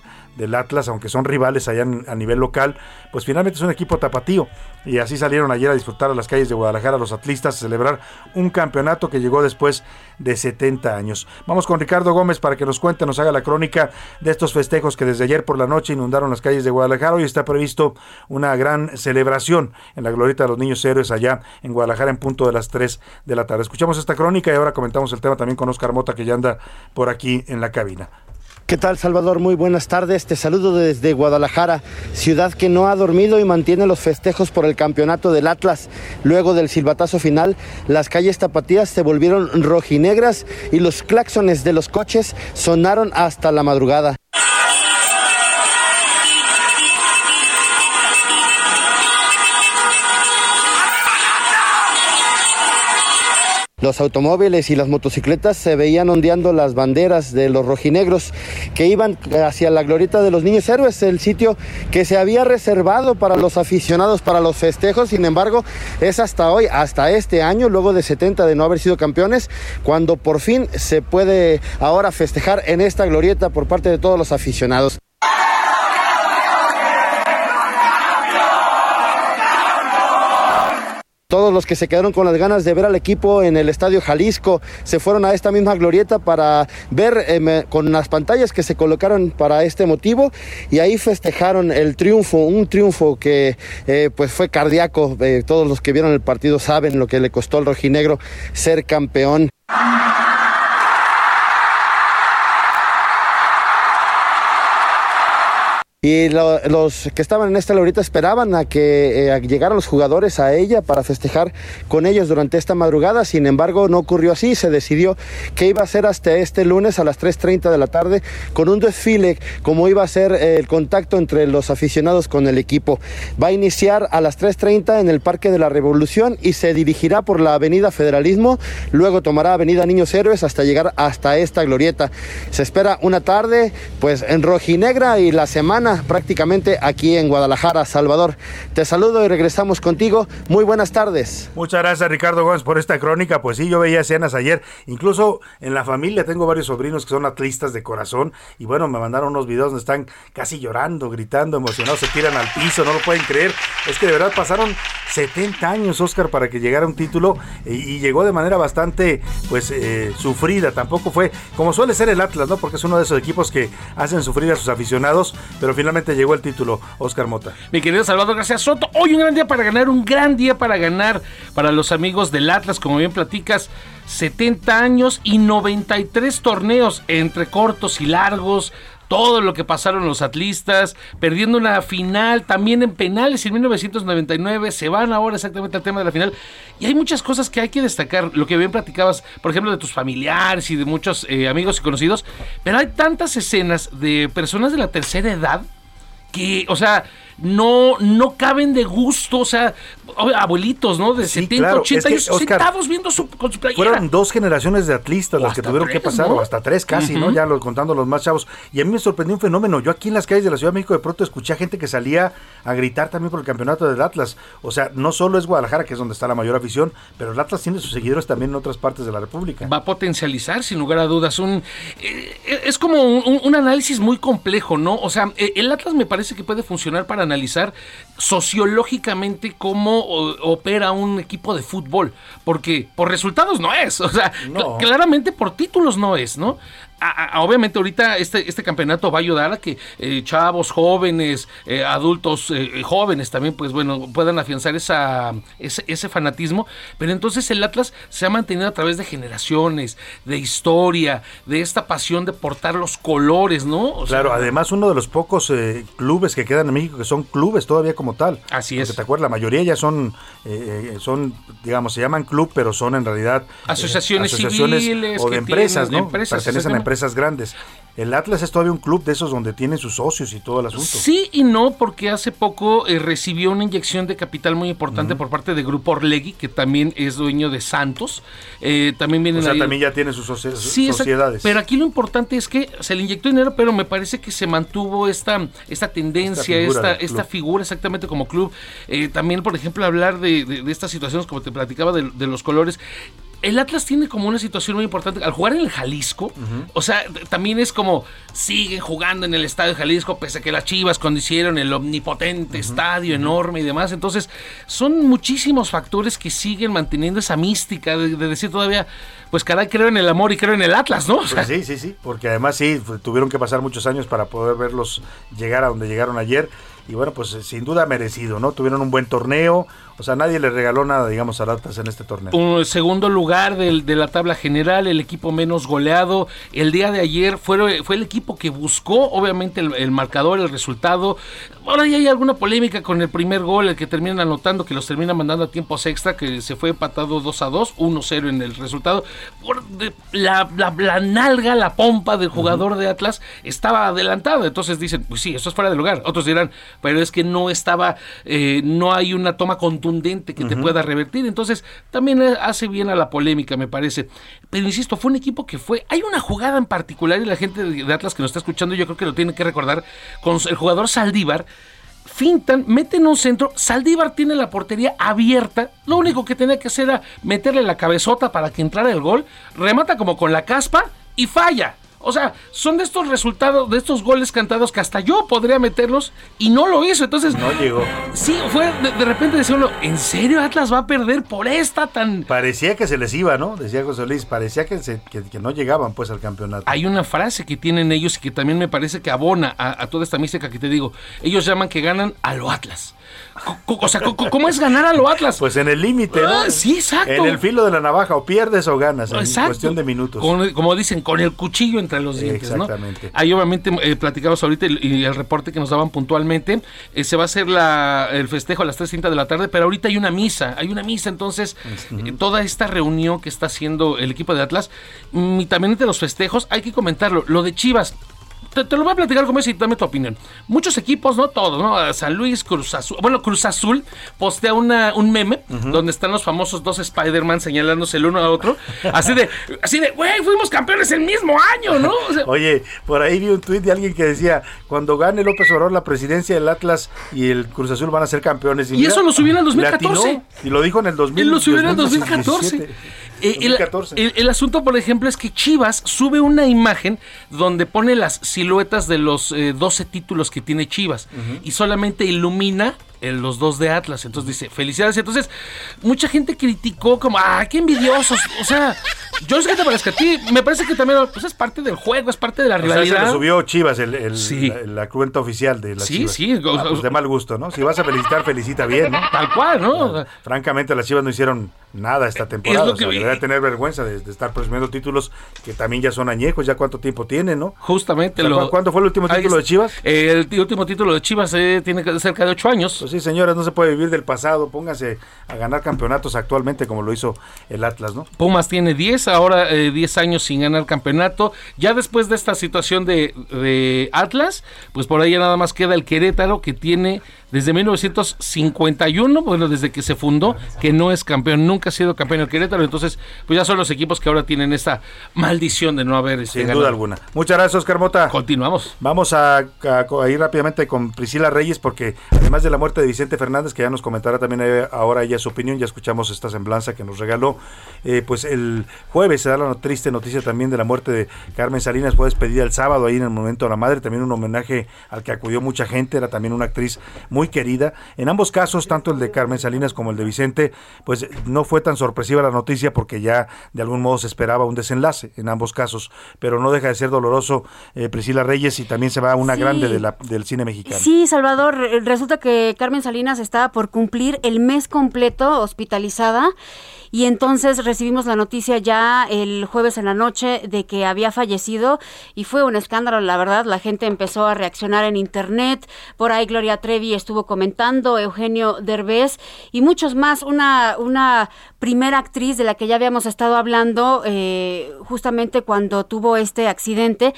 Atlas, aunque son rivales allá a nivel local, pues finalmente es un equipo tapatío. Y así salieron ayer a disfrutar a las calles de Guadalajara los atlistas a celebrar un campeonato que llegó después de 70 años. Vamos con Ricardo Gómez para que nos cuente, nos haga la crónica de estos festejos que desde ayer por la noche inundaron las calles de Guadalajara. Hoy está previsto una gran celebración en la glorieta de los niños héroes allá en Guadalajara en punto de las 3 de la tarde. Escuchamos esta crónica y ahora comentamos el tema también con Oscar Mota que ya anda por aquí en la cabina. ¿Qué tal Salvador? Muy buenas tardes. Te saludo desde Guadalajara, ciudad que no ha dormido y mantiene los festejos por el campeonato del Atlas. Luego del silbatazo final, las calles tapatías se volvieron rojinegras y los claxones de los coches sonaron hasta la madrugada. Los automóviles y las motocicletas se veían ondeando las banderas de los rojinegros que iban hacia la glorieta de los niños héroes, el sitio que se había reservado para los aficionados para los festejos. Sin embargo, es hasta hoy, hasta este año, luego de 70 de no haber sido campeones, cuando por fin se puede ahora festejar en esta glorieta por parte de todos los aficionados. Todos los que se quedaron con las ganas de ver al equipo en el Estadio Jalisco se fueron a esta misma glorieta para ver eh, con las pantallas que se colocaron para este motivo y ahí festejaron el triunfo, un triunfo que eh, pues fue cardíaco. Eh, todos los que vieron el partido saben lo que le costó al rojinegro ser campeón. Y los que estaban en esta glorieta esperaban a que eh, llegaran los jugadores a ella para festejar con ellos durante esta madrugada. Sin embargo, no ocurrió así. Se decidió que iba a ser hasta este lunes a las 3.30 de la tarde con un desfile, como iba a ser eh, el contacto entre los aficionados con el equipo. Va a iniciar a las 3.30 en el Parque de la Revolución y se dirigirá por la Avenida Federalismo. Luego tomará Avenida Niños Héroes hasta llegar hasta esta glorieta. Se espera una tarde, pues en rojinegra y la semana prácticamente aquí en Guadalajara, Salvador. Te saludo y regresamos contigo. Muy buenas tardes. Muchas gracias Ricardo Gómez por esta crónica. Pues sí, yo veía escenas ayer, incluso en la familia tengo varios sobrinos que son atlistas de corazón y bueno, me mandaron unos videos donde están casi llorando, gritando, emocionados, se tiran al piso, no lo pueden creer. Es que de verdad pasaron 70 años, Oscar, para que llegara un título y, y llegó de manera bastante pues eh, sufrida. Tampoco fue como suele ser el Atlas, ¿no? Porque es uno de esos equipos que hacen sufrir a sus aficionados, pero finalmente llegó el título, Oscar Mota. Mi querido Salvador García Soto, hoy un gran día para ganar, un gran día para ganar para los amigos del Atlas, como bien platicas. 70 años y 93 torneos entre cortos y largos, todo lo que pasaron los atlistas, perdiendo una final también en penales en 1999, se van ahora exactamente al tema de la final. Y hay muchas cosas que hay que destacar, lo que bien platicabas, por ejemplo, de tus familiares y de muchos eh, amigos y conocidos, pero hay tantas escenas de personas de la tercera edad que, o sea, no, no caben de gusto, o sea, abuelitos, ¿no? De 70, claro, 80 es que, años sentados viendo su, con su playera. Fueron dos generaciones de atlistas O las que tuvieron que pasar, ¿no? o hasta tres casi, ¿no? Ya lo, contando los más chavos. Y a mí me sorprendió un fenómeno. Yo aquí en las calles de la Ciudad de México de pronto escuché a gente que salía a gritar también por el campeonato del Atlas. O sea, no solo es Guadalajara, que es donde está la mayor afición, pero el Atlas tiene sus seguidores también en otras partes de la República. va a potencializar sin lugar a dudas un eh, es como un, un- un análisis muy complejo no o sea eh, el Atlas me parece que puede funcionar para analizar sociológicamente cómo opera un equipo de fútbol porque por resultados no es o sea cl- claramente por títulos no es no A- a- obviamente ahorita este, este campeonato va a ayudar a que eh, chavos jóvenes, eh, adultos eh, jóvenes también, pues bueno, puedan afianzar esa, ese, ese fanatismo. Pero entonces el Atlas se ha mantenido a través de generaciones, de historia, de esta pasión de portar los colores, ¿no? O sea, Claro, además uno de los pocos clubes que quedan en México que son clubes todavía como tal. Así es. te acuerdas, la mayoría ya son, son, digamos, se llaman club, pero son en realidad Asociaciones civiles o de empresas, tienen- ¿no? empresas, Pertenecen a exactamente. Empresas grandes. El Atlas es todavía un club de esos donde tienen sus socios y todo el asunto. Sí y no, porque hace poco eh, recibió una inyección de capital muy importante por parte de Grupo Orlegui, que también es dueño de Santos. Eh, también vienen O sea, ahí- también ya tiene sus soci- Sí, sociedades. Pero aquí lo importante es que se le inyectó dinero, pero me parece que se mantuvo esta, esta tendencia, Esta figura esta, figura exactamente como club. Eh, también, por ejemplo, hablar de, de- de estas situaciones, como te platicaba, de, de los colores. El Atlas tiene como una situación muy importante. Al jugar en el Jalisco, o sea, también es como siguen jugando en el estadio de Jalisco, pese a que las Chivas cuando hicieron el omnipotente estadio enorme y demás. Entonces, son muchísimos factores que siguen manteniendo esa mística de, de decir todavía, pues caray, creo en el amor y creo en el Atlas, ¿no? O sea, Pues sí, sí, sí, porque además sí, tuvieron que pasar muchos años para poder verlos llegar a donde llegaron ayer. Y bueno, pues eh, sin duda merecido, ¿no? Tuvieron un buen torneo, o sea, nadie le regaló nada, digamos, a Atlas en este torneo. un segundo lugar del- de la tabla general, el equipo menos goleado. El día de ayer fue, fue el equipo que buscó, obviamente, el, el marcador, el resultado. Ahora ya hay alguna polémica con el primer gol, el que terminan anotando, que los termina mandando a tiempos extra, que se fue empatado 2 a 2, 1-0 en el resultado. Por de- la, la- la nalga, la pompa del jugador de Atlas estaba adelantada. Entonces dicen, pues sí, eso es fuera de lugar. Otros dirán, pero es que no estaba, eh, no hay una toma contundente que te pueda revertir. Entonces, también eh, hace bien a la polémica, me parece. Pero insisto, fue un equipo que fue. Hay una jugada en particular y la gente de de Atlas que nos está escuchando, yo creo que lo tiene que recordar, con el jugador Saldívar. Fintan, meten un centro, Saldívar tiene la portería abierta, lo único que tenía que hacer era meterle la cabezota para que entrara el gol, remata como con la caspa y falla. O sea, son de estos resultados, de estos goles cantados que hasta yo podría meterlos y no lo hizo. Entonces, No llegó. Sí, fue de, de repente decía uno, ¿en serio Atlas va a perder por esta tan... Parecía que se les iba, ¿no? Decía José Luis, parecía que, se- que, que no llegaban pues al campeonato. Hay una frase que tienen ellos y que también me parece que abona a, a toda esta mística que te digo. Ellos llaman que ganan a lo Atlas. O sea, ¿cómo es ganar a lo Atlas? Pues en el límite, ¿no? Ah, sí, exacto. En el filo de la navaja, o pierdes o ganas, en Exacto. cuestión de minutos. Con- como dicen, con el cuchillo entre los dientes, ¿no? Exactamente. Ahí obviamente eh, platicamos ahorita el- y el reporte que nos daban puntualmente. eh, se va a hacer la, el festejo a las 3.30 de la tarde, pero ahorita hay una misa, hay una misa, entonces eh, toda esta reunión que está haciendo el equipo de Atlas, mm, y también entre los festejos, hay que comentarlo, lo de Chivas. Te, te lo voy a platicar como es y dame tu opinión. Muchos equipos, no todos, ¿no? San Luis, Cruz Azul. Bueno, Cruz Azul postea una, un meme donde están los famosos dos Spider-Man señalándose el uno a otro. Así de, así de, güey, fuimos campeones el mismo año, ¿no? O sea, Oye, por ahí vi un tuit de alguien que decía, cuando gane López Obrador la presidencia del Atlas y el Cruz Azul van a ser campeones. Y eso lo subió en el le 2014. atinó, Y lo dijo en el 2000. Él lo subió en el 2014. 2017. El, 2014. el- el asunto, por ejemplo, es que Chivas sube una imagen donde pone las siluetas de los eh, 12 títulos que tiene Chivas y solamente ilumina eh, los dos de Atlas. Entonces dice, felicidades. Entonces, mucha gente criticó como, ah, qué envidiosos. O sea, yo no sé qué te parece a ti. Me parece que también pues, es parte del juego, es parte de la O sea, se rivalidad. le subió Chivas, el, el- Sí. la, la cuenta oficial de la Sí, Chivas. sí, o- Ah, pues de mal gusto, ¿no? Si vas a felicitar, felicita bien, ¿no? Tal cual, ¿no? Francamente, las Chivas no hicieron nada esta temporada. lo o sea, que- debería tener vergüenza de, de estar presumiendo títulos que también ya son añejos, ya cuánto tiempo tienen, ¿no? Justamente. O sea, lo- ¿cu- ¿Cuánto fue el último título de. Chivas? Eh, el último título de Chivas eh, tiene que- cerca de ocho años. Sí, señores, no se puede vivir del pasado. Pónganse a ganar campeonatos actualmente como lo hizo el Atlas, ¿no? Pumas tiene 10, ahora eh, 10 años sin ganar campeonato. Ya después de esta situación de, de Atlas, pues por ahí ya nada más queda el Querétaro que tiene desde 1951, bueno, desde que se fundó, que no es campeón, nunca ha sido campeón el Querétaro. Entonces, pues ya son los equipos que ahora tienen esta maldición de no haber este, Sin ganado. duda alguna. Muchas gracias, Oscar Mota. Continuamos. Vamos a, a- a ir rápidamente con Priscila Reyes, porque además de la muerte de Vicente Fernández, que ya nos comentará también eh, ahora ella su opinión, ya escuchamos esta semblanza que nos regaló. eh, pues el jueves se da la triste noticia también de la muerte de Carmen Salinas, fue despedida el sábado ahí en el momento de la madre, también un homenaje al que acudió mucha gente, era también una actriz muy querida. En ambos casos, tanto el de Carmen Salinas como el de Vicente, pues no fue tan sorpresiva la noticia porque ya de algún modo se esperaba un desenlace en ambos casos, pero no deja de ser doloroso eh, Priscila Reyes y también se va una Sí. grande de la- del cine mexicano. Sí, Salvador, eh, resulta que Carmen Salinas estaba por cumplir el mes completo hospitalizada y entonces recibimos la noticia ya el jueves en la noche de que había fallecido y fue un escándalo, la verdad, la gente empezó a reaccionar en internet, por ahí Gloria Trevi estuvo comentando, Eugenio Derbez y muchos más, una, una primera actriz de la que ya habíamos estado hablando eh, justamente cuando tuvo este accidente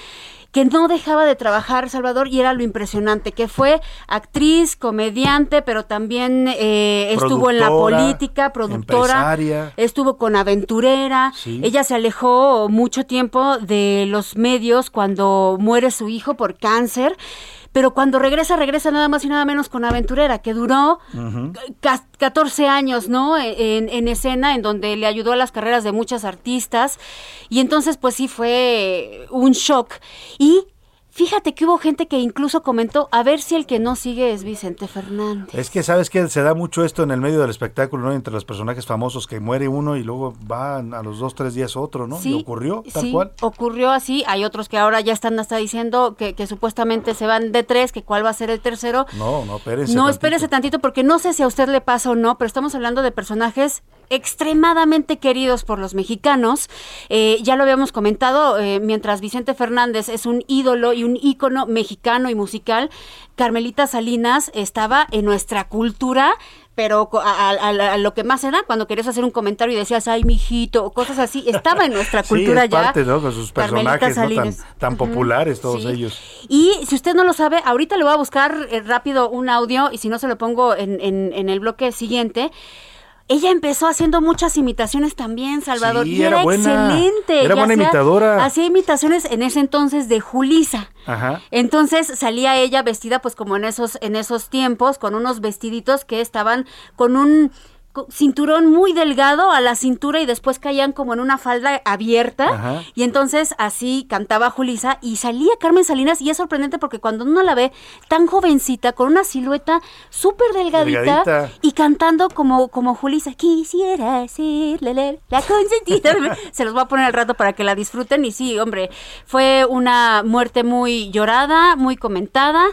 que no dejaba de trabajar Salvador y era lo impresionante, que fue actriz, comediante, pero también eh, estuvo en la política, productora, empresaria. estuvo con aventurera, Sí. ella se alejó mucho tiempo de los medios cuando muere su hijo por cáncer. Pero cuando regresa, regresa nada más y nada menos con Aventurera, que duró ca- 14 años, ¿no? E, En, en escena, en donde le ayudó a las carreras de muchas artistas. Y entonces, pues sí, fue un shock. Y fíjate que hubo gente que incluso comentó, a ver si el que no sigue es Vicente Fernández. Es que sabes que se da mucho esto en el medio del espectáculo, ¿no? Entre los personajes famosos que muere uno y luego va a los dos, tres días otro, ¿no? Sí, y ocurrió tal sí, cual. ocurrió así. Hay otros que ahora ya están hasta diciendo que, que supuestamente se van de tres, que cuál va a ser el tercero. No, no, espérense. No, tantito. espérese tantito porque no sé si a usted le pasa o no, pero estamos hablando de personajes extremadamente queridos por los mexicanos. Eh, ya lo habíamos comentado, eh, mientras Vicente Fernández es un ídolo y un ícono mexicano y musical, Carmelita Salinas estaba en nuestra cultura pero a, a- lo que más era cuando querías hacer un comentario y decías, ay, mijito, o cosas así, estaba en nuestra *laughs* cultura sí, es ya. parte, ¿no? Con sus personajes ¿no? tan, tan populares todos Sí. ellos. Y si usted no lo sabe, ahorita le voy a buscar eh, rápido un audio y si no se lo pongo en, en- en el bloque siguiente. Ella empezó haciendo muchas imitaciones también, Salvador, Sí, y era, era buena. excelente. Era buena hacía- imitadora. Hacía imitaciones en ese entonces de Julisa. Ajá. Entonces salía ella vestida pues como en esos en esos tiempos con unos vestiditos que estaban con un cinturón muy delgado a la cintura y después caían como en una falda abierta Ajá. y entonces así cantaba Julisa y salía Carmen Salinas y es sorprendente porque cuando uno la ve tan jovencita con una silueta súper delgadita Delgadita. y cantando como como Julisa quisiera ser la consentida *laughs* se los voy a poner al rato para que la disfruten y sí hombre fue una muerte muy llorada muy comentada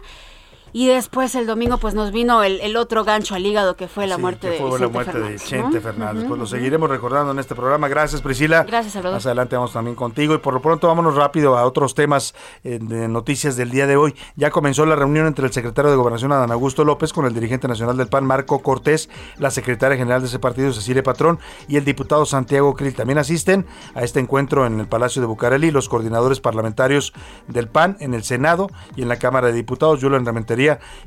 Y después el domingo pues nos vino el, el otro gancho al hígado que fue la Sí, muerte que de la muerte Fernández, de Chente ¿no? Fernández. Pues lo seguiremos recordando en este programa. Gracias, Priscila. Gracias, Salvador. Más adelante vamos también contigo. Y por lo pronto vámonos rápido a otros temas eh, de noticias del día de hoy. Ya comenzó la reunión entre el secretario de Gobernación, Adán Augusto López, con el dirigente nacional del PAN, Marco Cortés, la secretaria general de ese partido, Cecilia Patrón, y el diputado Santiago Krill. También asisten a este encuentro en el Palacio de Bucareli los coordinadores parlamentarios del PAN en el Senado y en la Cámara de Diputados, Julián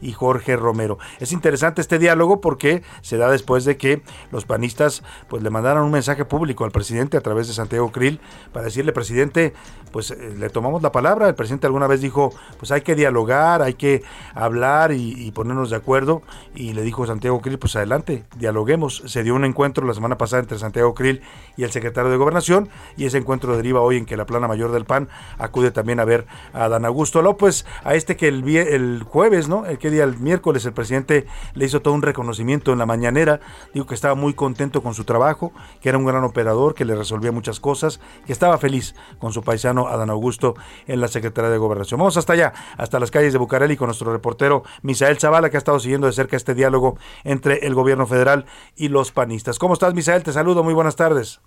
Y Jorge Romero. Es interesante este diálogo porque se da después de que los panistas pues le mandaron un mensaje público al presidente a través de Santiago Krill para decirle, presidente, pues eh, le tomamos la palabra. El presidente alguna vez dijo, pues hay que dialogar, hay que hablar y, ponernos de acuerdo. Y le dijo Santiago Krill, pues adelante, dialoguemos. Se dio un encuentro la semana pasada entre Santiago Krill y el secretario de Gobernación y ese encuentro deriva hoy en que la plana mayor del PAN acude también a ver a Dan Augusto López, a este que el, el jueves, El que día, el miércoles, el presidente le hizo todo un reconocimiento en la mañanera, dijo que estaba muy contento con su trabajo, que era un gran operador, que le resolvía muchas cosas, que estaba feliz con su paisano Adán Augusto en la Secretaría de Gobernación. Vamos hasta allá, hasta las calles de Bucareli con nuestro reportero Misael Zavala, que ha estado siguiendo de cerca este diálogo entre el gobierno federal y los panistas. ¿Cómo estás, Misael? Te saludo, muy buenas tardes.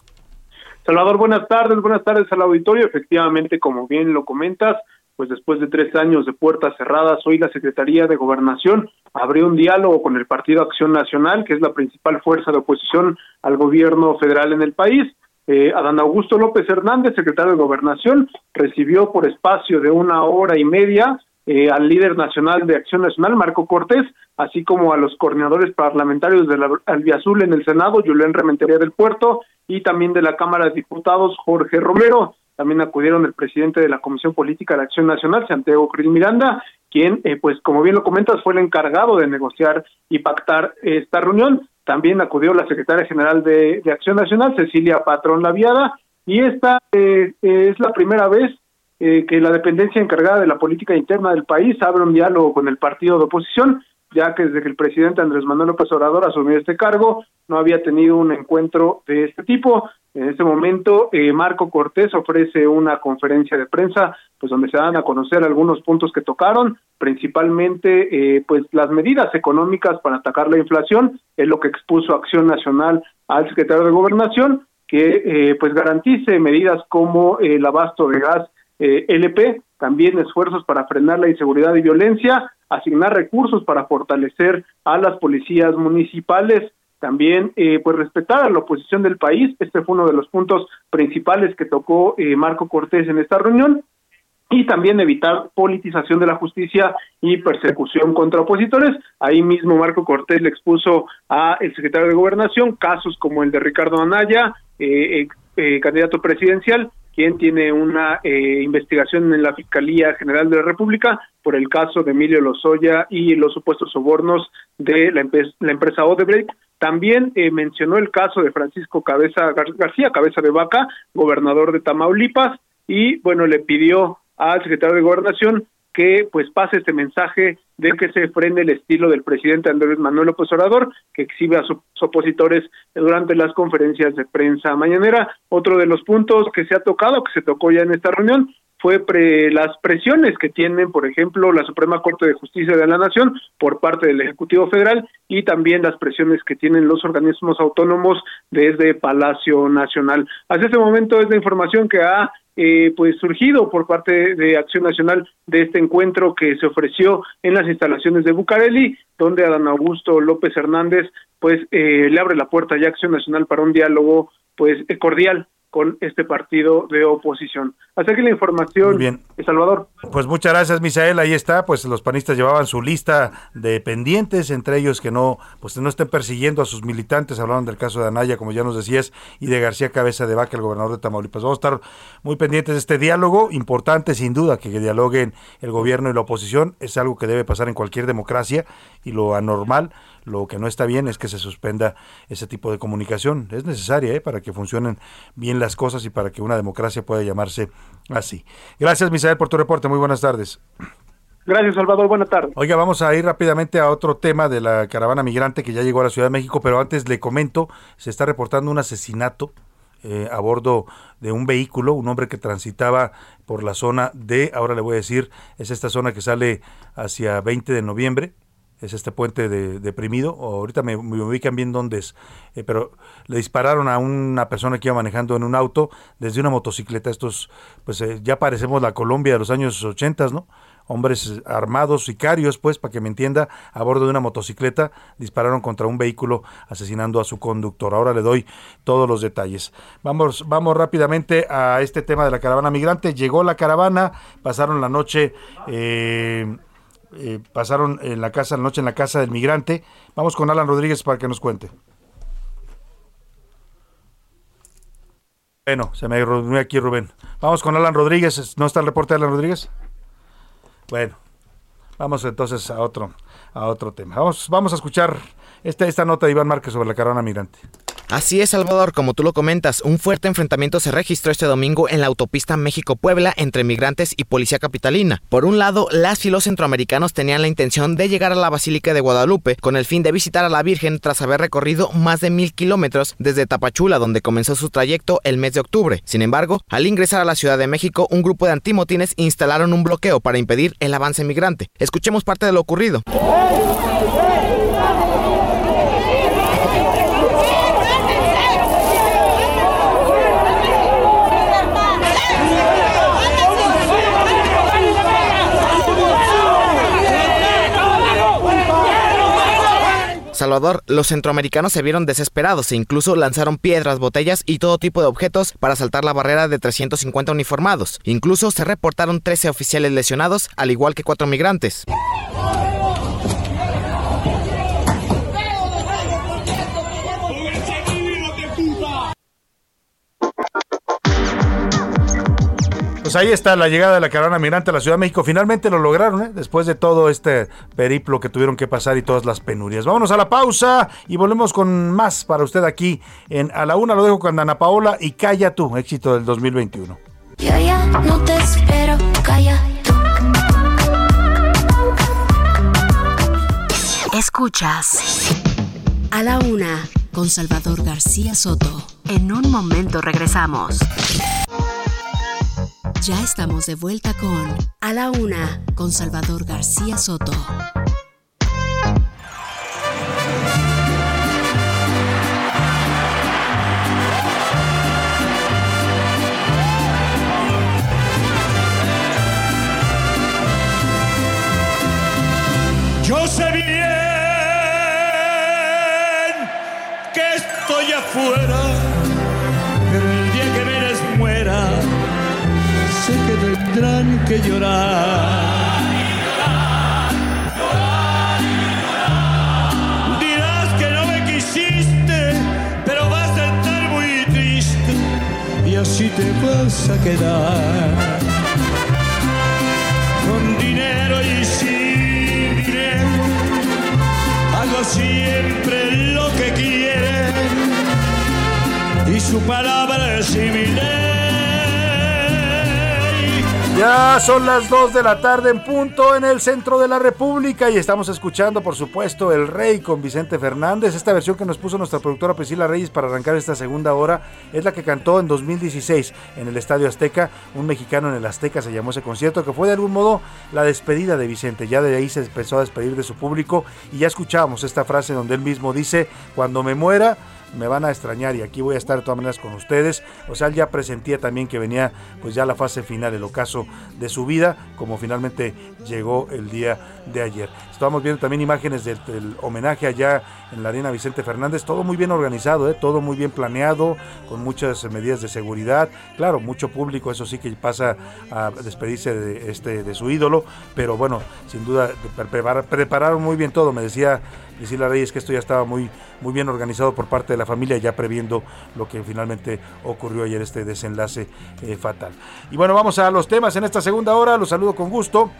Salvador, buenas tardes, buenas tardes al auditorio. Efectivamente, como bien lo comentas, pues después de tres años de puertas cerradas, hoy la Secretaría de Gobernación abrió un diálogo con el Partido Acción Nacional, que es la principal fuerza de oposición al gobierno federal en el país. Eh, Adán Augusto López Hernández, secretario de Gobernación, recibió por espacio de una hora y media eh, al líder nacional de Acción Nacional, Marco Cortés, así como a los coordinadores parlamentarios de la Albiazul en el Senado, Julián Rementería del Puerto, y también de la Cámara de Diputados, Jorge Romero. También acudieron el presidente de la Comisión Política de Acción Nacional, Santiago Krill Miranda, quien, eh, pues como bien lo comentas, fue el encargado de negociar y pactar esta reunión. También acudió la secretaria general de, Acción Nacional, Cecilia Patrón Laviada, y esta eh, es la primera vez eh, que la dependencia encargada de la política interna del país abre un diálogo con el partido de oposición, ya que desde que el presidente Andrés Manuel López Obrador asumió este cargo, no había tenido un encuentro de este tipo. En este momento, eh, Marco Cortés ofrece una conferencia de prensa, pues donde se dan a conocer algunos puntos que tocaron, principalmente, eh, pues las medidas económicas para atacar la inflación, es lo que expuso Acción Nacional al secretario de Gobernación, que eh, pues garantice medidas como el abasto de gas eh, LP, también esfuerzos para frenar la inseguridad y violencia, asignar recursos para fortalecer a las policías municipales, también eh, pues respetar a la oposición del país, este fue uno de los puntos principales que tocó eh, Marco Cortés en esta reunión, y también evitar politización de la justicia y persecución contra opositores. Ahí mismo Marco Cortés le expuso a el secretario de Gobernación casos como el de Ricardo Anaya, eh, eh, candidato presidencial, quien tiene una eh, investigación en la Fiscalía General de la República por el caso de Emilio Lozoya y los supuestos sobornos de la, empresa Odebrecht. También eh, mencionó el caso de Francisco Cabeza Gar- García, Cabeza de Vaca, gobernador de Tamaulipas, y bueno, le pidió al secretario de Gobernación que pues pase este mensaje de que se frene el estilo del presidente Andrés Manuel López Obrador, que exhibe a sus opositores durante las conferencias de prensa mañanera. Otro de los puntos que se ha tocado, que se tocó ya en esta reunión, fue pre- las presiones que tienen, por ejemplo, la Suprema Corte de Justicia de la Nación por parte del Ejecutivo Federal y también las presiones que tienen los organismos autónomos desde Palacio Nacional. Hasta este momento es la información que ha eh, pues surgido por parte de Acción Nacional de este encuentro que se ofreció en las instalaciones de Bucareli, donde Adán Augusto López Hernández pues eh, le abre la puerta ya a Acción Nacional para un diálogo pues eh, cordial con este partido de oposición. Hasta aquí la información, bien. Salvador. Pues muchas gracias, Misael. Ahí está. Pues los panistas llevaban su lista de pendientes, entre ellos que no, pues no estén persiguiendo a sus militantes. Hablaban del caso de Anaya, como ya nos decías, y de García Cabeza de Vaca, el gobernador de Tamaulipas. Vamos a estar muy pendientes de este diálogo. Importante, sin duda, que dialoguen el gobierno y la oposición. Es algo que debe pasar en cualquier democracia y lo anormal, lo que no está bien es que se suspenda ese tipo de comunicación. Es necesaria ¿eh? para que funcionen bien las cosas y para que una democracia pueda llamarse así. Gracias, Misael, por tu reporte. Muy buenas tardes. Gracias, Salvador. Buenas tardes. Oiga, vamos a ir rápidamente a otro tema de la caravana migrante que ya llegó a la Ciudad de México, pero antes le comento, se está reportando un asesinato eh, a bordo de un vehículo, un hombre que transitaba por la zona de, ahora le voy a decir, es esta zona que sale hacia 20 de noviembre, es este puente de, deprimido, ahorita me, me, ubican bien dónde es, eh, pero le dispararon a una persona que iba manejando en un auto desde una motocicleta, estos, pues eh, ya parecemos la Colombia de los años 80, ¿no? hombres armados, sicarios, pues, para que me entienda, a bordo de una motocicleta, dispararon contra un vehículo asesinando a su conductor. Ahora le doy todos los detalles. Vamos, vamos rápidamente a este tema de la caravana migrante. Llegó la caravana, pasaron la noche. Eh, eh, pasaron en la casa, la noche en la casa del migrante. Vamos con Alan Rodríguez para que nos cuente. Bueno, se me reunió aquí Rubén. Vamos con Alan Rodríguez. ¿No está el reporte de Alan Rodríguez? Bueno, vamos entonces a otro, a otro tema. Vamos, vamos a escuchar esta, esta nota de Iván Márquez sobre la caravana migrante. Así es, Salvador, como tú lo comentas, un fuerte enfrentamiento se registró este domingo en la autopista México-Puebla entre migrantes y policía capitalina. Por un lado, las y los centroamericanos tenían la intención de llegar a la Basílica de Guadalupe con el fin de visitar a la Virgen tras haber recorrido más de mil kilómetros desde Tapachula, donde comenzó su trayecto el mes de octubre. Sin embargo, al ingresar a la Ciudad de México, un grupo de antimotines instalaron un bloqueo para impedir el avance migrante. Escuchemos parte de lo ocurrido. Salvador, los centroamericanos se vieron desesperados e incluso lanzaron piedras, botellas y todo tipo de objetos para saltar la barrera de 350 uniformados. Incluso se reportaron 13 oficiales lesionados, al igual que cuatro migrantes. Pues ahí está la llegada de la caravana migrante a la Ciudad de México. Finalmente lo lograron, ¿eh? después de todo este periplo que tuvieron que pasar y todas las penurias. Vámonos a la pausa y volvemos con más para usted aquí en A la Una. Lo dejo con Ana Paola y Calla tú, éxito del 2021. Yo ya no te espero, calla tú. Escuchas A la Una con Salvador García Soto. En un momento regresamos. Ya estamos de vuelta con A la Una con Salvador García Soto. Yo sé bien que estoy afuera, que llorar. Dirás que no me quisiste, pero vas a estar muy triste y así te vas a quedar. Con dinero y sin dinero, hago siempre lo que quieren y su palabra es mi ley. Ya son las 2 de la tarde en punto en el centro de la República y estamos escuchando, por supuesto, El Rey con Vicente Fernández. Esta versión que nos puso nuestra productora Priscila Reyes para arrancar esta segunda hora es la que cantó en 2016 en el Estadio Azteca. Un mexicano en el Azteca se llamó ese concierto, que fue de algún modo la despedida de Vicente. Ya de ahí se empezó a despedir de su público y ya escuchábamos esta frase donde él mismo dice, cuando me muera me van a extrañar y aquí voy a estar de todas maneras con ustedes. O sea, él ya presentía también que venía pues ya la fase final, el ocaso de su vida, como finalmente llegó el día de ayer. Estábamos viendo también imágenes del, del homenaje allá en la arena Vicente Fernández, todo muy bien organizado, ¿eh? todo muy bien planeado, con muchas medidas de seguridad, claro, mucho público, eso sí que pasa a despedirse de, este, de su ídolo, pero bueno, sin duda prepar, prepararon muy bien todo, me decía Priscila Reyes que esto ya estaba muy, muy bien organizado por parte de la familia, ya previendo lo que finalmente ocurrió ayer, este desenlace eh, fatal. Y bueno, vamos a los temas en esta segunda hora, los saludo con gusto.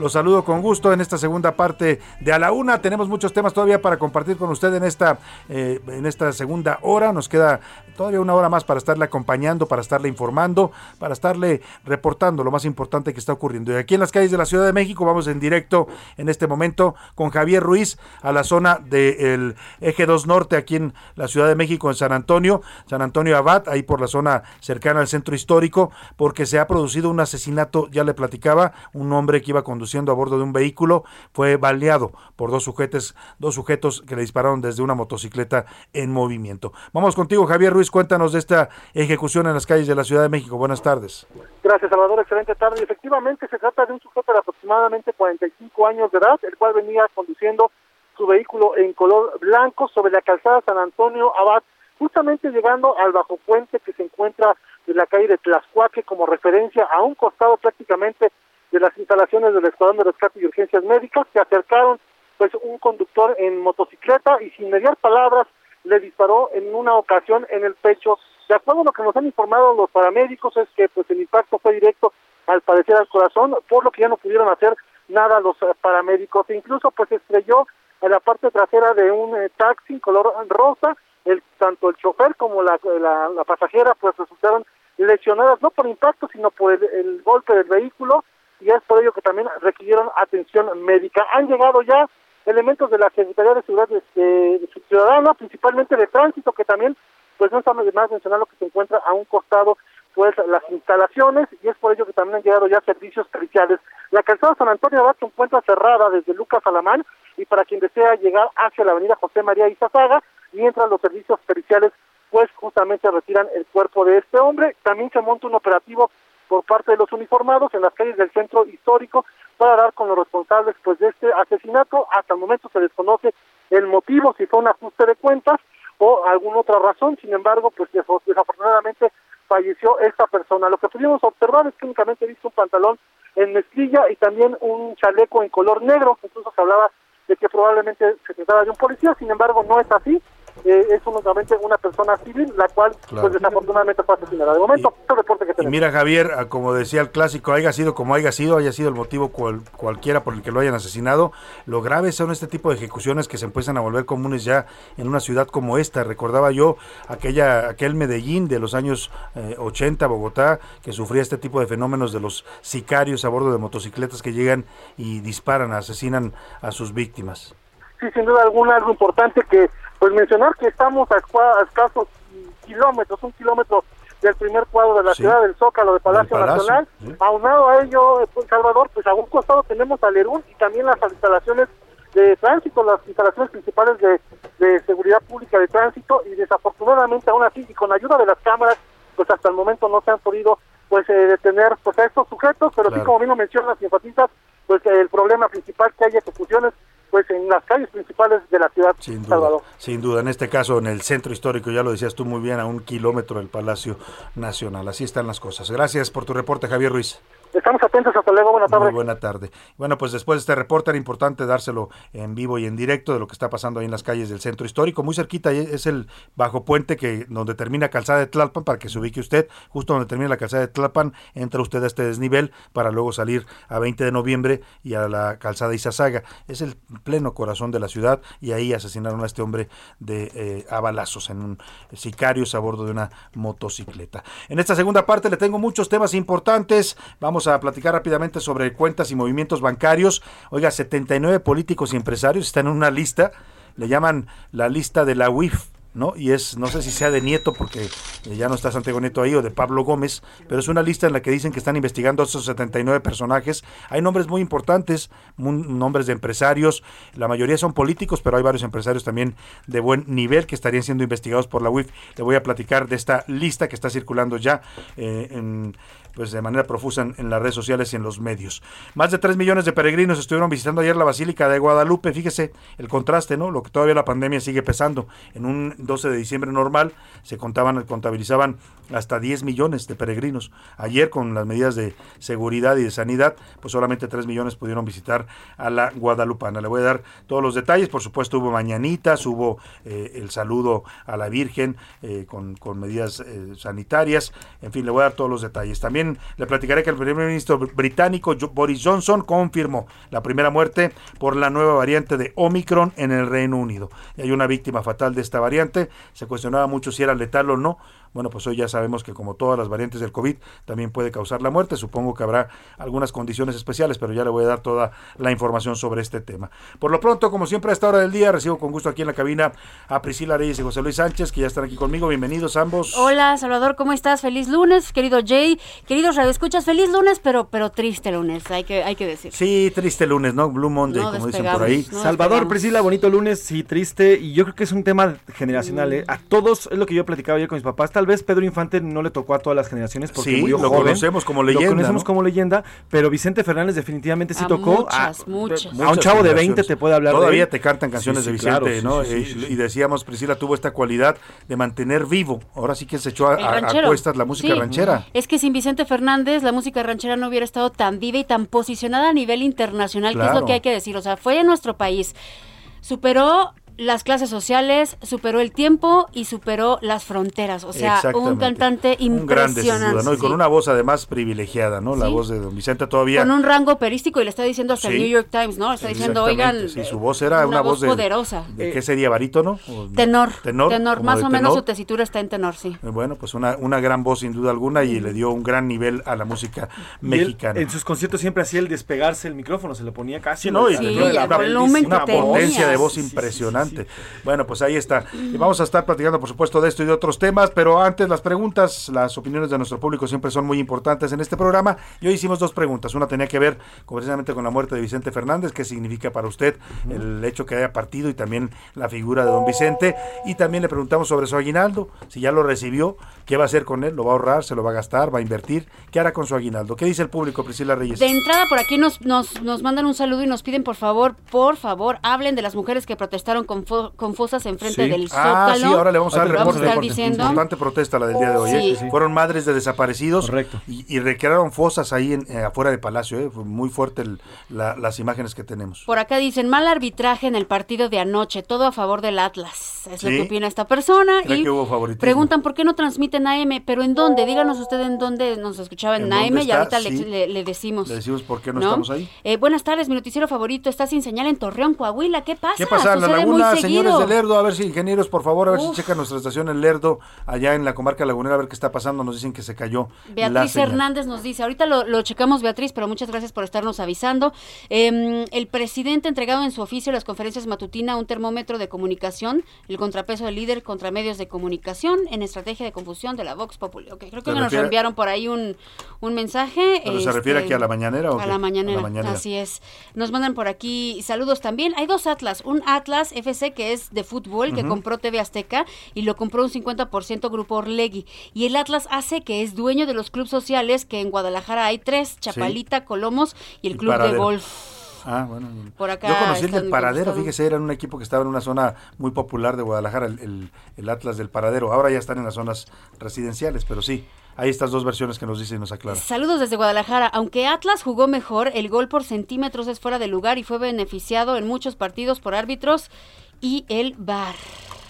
Los saludo con gusto en esta segunda parte de A la Una. Tenemos muchos temas todavía para compartir con usted en esta, eh, en esta segunda hora. Nos queda todavía una hora más para estarle acompañando, para estarle informando, para estarle reportando lo más importante que está ocurriendo. Y aquí en las calles de la Ciudad de México vamos en directo en este momento con Javier Ruiz a la zona del eje 2 norte aquí en la Ciudad de México, en San Antonio, San Antonio Abad, ahí por la zona cercana al centro histórico, porque se ha producido un asesinato, ya le platicaba, un hombre que iba conduciendo a bordo de un vehículo fue baleado por dos sujetos, dos sujetos que le dispararon desde una motocicleta en movimiento. Vamos contigo, Javier Ruiz, cuéntanos de esta ejecución en las calles de la Ciudad de México. Buenas tardes. Gracias, Salvador. Excelente tarde. Efectivamente, se trata de un sujeto de aproximadamente 45 años de edad, el cual venía conduciendo su vehículo en color blanco sobre la calzada San Antonio Abad, justamente llegando al bajo puente que se encuentra en la calle de Tlaxcuaque como referencia a un costado prácticamente de las instalaciones del Escuadrón de Rescate y Urgencias Médicas. Se acercaron pues un conductor en motocicleta y sin mediar palabras le disparó en una ocasión en el pecho. De acuerdo a lo que nos han informado los paramédicos es que pues el impacto fue directo al parecer al corazón, por lo que ya no pudieron hacer nada los eh, paramédicos. E incluso pues estrelló en la parte trasera de un eh, taxi color rosa, el tanto el chofer como la, la, pasajera pues resultaron lesionadas no por impacto sino por el golpe del vehículo y es por ello que también requirieron atención médica. Han llegado ya elementos de la Secretaría de Seguridad este, Ciudadana, principalmente de tránsito, que también, pues no estamos de más mencionar lo que se encuentra a un costado, pues las instalaciones, y es por ello que también han llegado ya servicios periciales. La calzada San Antonio Abad se encuentra cerrada desde Lucas Alamán, y para quien desea llegar hacia la avenida José María Izazaga, mientras los servicios periciales pues justamente retiran el cuerpo de este hombre. También se monta un operativo por parte de los uniformados en las calles del centro histórico para dar con los responsables pues de este asesinato. Hasta el momento se desconoce el motivo, si fue un ajuste de cuentas o alguna otra razón. Sin embargo, pues desafortunadamente falleció esta persona. Lo que pudimos observar es que únicamente visto un pantalón en mezclilla y también un chaleco en color negro. Incluso se hablaba de que probablemente se trataba de un policía, sin embargo no es así eh, es únicamente una persona civil, la cual pues desafortunadamente fue asesinada. De momento, y, reporte que tenemos. Y mira Javier, ah, como decía el clásico, haya sido como haya sido, haya sido el motivo cual, cualquiera por el que lo hayan asesinado, lo grave son este tipo de ejecuciones que se empiezan a volver comunes ya en una ciudad como esta. Recordaba yo aquella aquel Medellín de los años 80, eh, Bogotá, que sufría este tipo de fenómenos de los sicarios a bordo de motocicletas que llegan y disparan, asesinan a sus víctimas. Sí, sin duda alguna, algo importante que pues mencionar que estamos a, escasos kilómetros, un kilómetro del primer cuadro de la ciudad del Zócalo de Palacio, Nacional. Aunado a ello, pues, Salvador, pues a un costado tenemos a Lerún y también las instalaciones de tránsito, las instalaciones principales de, de, seguridad pública de tránsito y desafortunadamente aún así y con ayuda de las cámaras, pues hasta el momento no se han podido pues eh, detener pues a estos sujetos, pero sí como bien lo mencionan las enfatistas, pues el problema principal que hay ejecuciones pues en las calles principales de la ciudad sin Salvador. Sin duda, en este caso en el centro histórico, ya lo decías tú muy bien, a un kilómetro del Palacio Nacional. Así están las cosas. Gracias por tu reporte, Javier Ruiz. Estamos atentos, hasta luego, buena tarde. Muy buena tarde. Bueno, pues después de este reporte era importante dárselo en vivo y en directo de lo que está pasando ahí en las calles del centro histórico. Muy cerquita es el bajo puente que donde termina Calzada de Tlalpan, para que se ubique usted, justo donde termina la Calzada de Tlalpan, entra usted a este desnivel para luego salir a 20 de noviembre y a la Calzada Izazaga. Es el pleno corazón de la ciudad y ahí asesinaron a este hombre de eh, a balazos en un sicarios a bordo de una motocicleta. En esta segunda parte le tengo muchos temas importantes. Vamos a platicar rápidamente sobre cuentas y movimientos bancarios. Oiga, 79 políticos y empresarios están en una lista, le llaman la lista de la UIF. ¿No? Y es, no sé si sea de Nieto, porque ya no está Santiago Nieto ahí, o de Pablo Gómez, pero es una lista en la que dicen que están investigando a esos 79 personajes. Hay nombres muy importantes, nombres de empresarios, la mayoría son políticos, pero hay varios empresarios también de buen nivel que estarían siendo investigados por la UIF. Le voy a platicar de esta lista que está circulando ya eh, en pues de manera profusa en, las redes sociales y en los medios. Más de 3 millones de peregrinos estuvieron visitando ayer la Basílica de Guadalupe. Fíjese el contraste, ¿no? Lo que todavía la pandemia sigue pesando en un 12 de diciembre normal se contaban, contabilizaban hasta 10 millones de peregrinos. Ayer con las medidas de seguridad y de sanidad, pues solamente 3 millones pudieron visitar a la Guadalupana. Le voy a dar todos los detalles, por supuesto hubo mañanitas, hubo eh, el saludo a la Virgen eh, con, con, medidas eh, sanitarias, en fin, le voy a dar todos los detalles. También le platicaré que el primer ministro británico Boris Johnson confirmó la primera muerte por la nueva variante de Omicron en el Reino Unido. Y hay una víctima fatal de esta variante, se cuestionaba mucho si era letal o no, bueno, pues hoy ya sabemos que como todas las variantes del COVID también puede causar la muerte. Supongo que habrá algunas condiciones especiales, pero ya le voy a dar toda la información sobre este tema. Por lo pronto, como siempre a esta hora del día, recibo con gusto aquí en la cabina a Priscila Reyes y José Luis Sánchez, que ya están aquí conmigo. Bienvenidos ambos. Hola, Salvador, ¿cómo estás? Feliz lunes, querido Jay. Queridos escuchas feliz lunes, pero, pero triste lunes, hay que, hay que decir. Sí, triste lunes, ¿no? Blue Monday, como dicen por ahí. Salvador, Priscila, bonito lunes, sí, triste. Y yo creo que es un tema generacional, ¿eh? A todos, es lo que yo platicaba ayer con mis papás. Tal vez Pedro Infante no le tocó a todas las generaciones porque sí, murió lo conocemos como leyenda. Lo conocemos como leyenda, pero Vicente Fernández definitivamente sí a tocó. Muchas, a, muchas. a un chavo de 20 te puede hablar Todavía de él. te cantan canciones sí, de Vicente, claro, ¿no? sí, sí, y, y, decíamos, Priscila tuvo esta cualidad de mantener vivo. Ahora sí que se echó a, a, a cuestas la música ranchera. Es que sin Vicente Fernández la música ranchera no hubiera estado tan viva y tan posicionada a nivel internacional, claro. que es lo que hay que decir. O sea, fue en nuestro país. Superó las clases sociales, superó el tiempo y superó las fronteras. O sea, un cantante impresionante. Un gran ¿no? Y con una voz además privilegiada, ¿no? La ¿Sí? voz de don Vicente todavía. Con un rango operístico y le está diciendo hasta sí. el New York Times, ¿no? Está diciendo, oigan. Sí, su voz era una, una voz, voz poderosa. De, de, ¿Qué sería, barítono? Tenor. Tenor. Tenor. Más o tenor. menos su tesitura está en tenor, sí. Bueno, pues una, una gran voz sin duda alguna y le dio un gran nivel a la música mexicana. Él, en sus conciertos siempre hacía el despegarse el micrófono, se lo ponía casi. Sí, no, y una potencia de voz impresionante. Bueno, pues ahí está. Y vamos a estar platicando, por supuesto, de esto y de otros temas, pero antes las preguntas, las opiniones de nuestro público siempre son muy importantes en este programa. Y hoy hicimos dos preguntas. Una tenía que ver precisamente con la muerte de Vicente Fernández, qué significa para usted uh -huh. el hecho que haya partido y también la figura de don Vicente. Y también le preguntamos sobre su aguinaldo, si ya lo recibió, qué va a hacer con él, lo va a ahorrar, se lo va a gastar, va a invertir, qué hará con su aguinaldo. ¿Qué dice el público, Priscila Reyes? De entrada, por aquí nos, nos, nos mandan un saludo y nos piden, por favor, por favor, hablen de las mujeres que protestaron con, fo con fosas enfrente sí. del Ah, Zócalo. sí, ahora le vamos a dar vamos reporte. a estar diciendo. Importante protesta la del día de hoy. Sí. ¿eh? Sí. Fueron madres de desaparecidos Correcto. y, y recrearon fosas ahí en, eh, afuera del palacio. ¿eh? Fue muy fuerte el, la, las imágenes que tenemos. Por acá dicen, mal arbitraje en el partido de anoche, todo a favor del Atlas. Es lo que opina esta persona. ¿Cree y que hubo favoritismo? preguntan por qué no transmiten AM, pero ¿en dónde? Díganos usted en dónde nos escuchaba en, ¿En AM y ahorita Sí. le, decimos. Le decimos por qué no, ¿no? estamos ahí. Eh, buenas tardes, mi noticiero favorito está sin señal en Torreón, Coahuila. ¿Qué pasa? ¿Qué pasa en la laguna, señores de Lerdo? A ver si, ingenieros, por favor, a ver si checan nuestra estación en Lerdo, allá en la comarca lagunera, a ver qué está pasando. Nos dicen que se cayó Beatriz. Hernández nos dice, ahorita lo, lo checamos Beatriz, pero muchas gracias por estarnos avisando. Eh, el presidente ha entregado en su oficio las conferencias matutina un termómetro de comunicación, el contrapeso del líder contra medios de comunicación en estrategia de confusión de la Vox Populi. Ok, creo que ¿Se nos refiere- enviaron por ahí un, un mensaje. ¿Pero se refiere aquí a la mañanera o A la A mañanera, la mañanera. así es. Nos mandan por aquí saludos también. Hay dos Atlas, un Atlas FC que es de fútbol, que compró TV Azteca y lo compró un 50% Grupo Orlegui. Y el Atlas AC, que es dueño de los clubes sociales, que en Guadalajara hay tres, Chapalita, Colomos y el Y Club de. Golf. Ah, bueno. Por acá Yo conocí el del Paradero, fíjese, era un equipo que estaba en una zona muy popular de Guadalajara, el, el- el Atlas del Paradero. Ahora ya están en las zonas residenciales, pero sí, hay estas dos versiones que nos dice y nos aclara. Saludos desde Guadalajara. Aunque Atlas jugó mejor, el gol por centímetros es fuera de lugar y fue beneficiado en muchos partidos por árbitros y el VAR.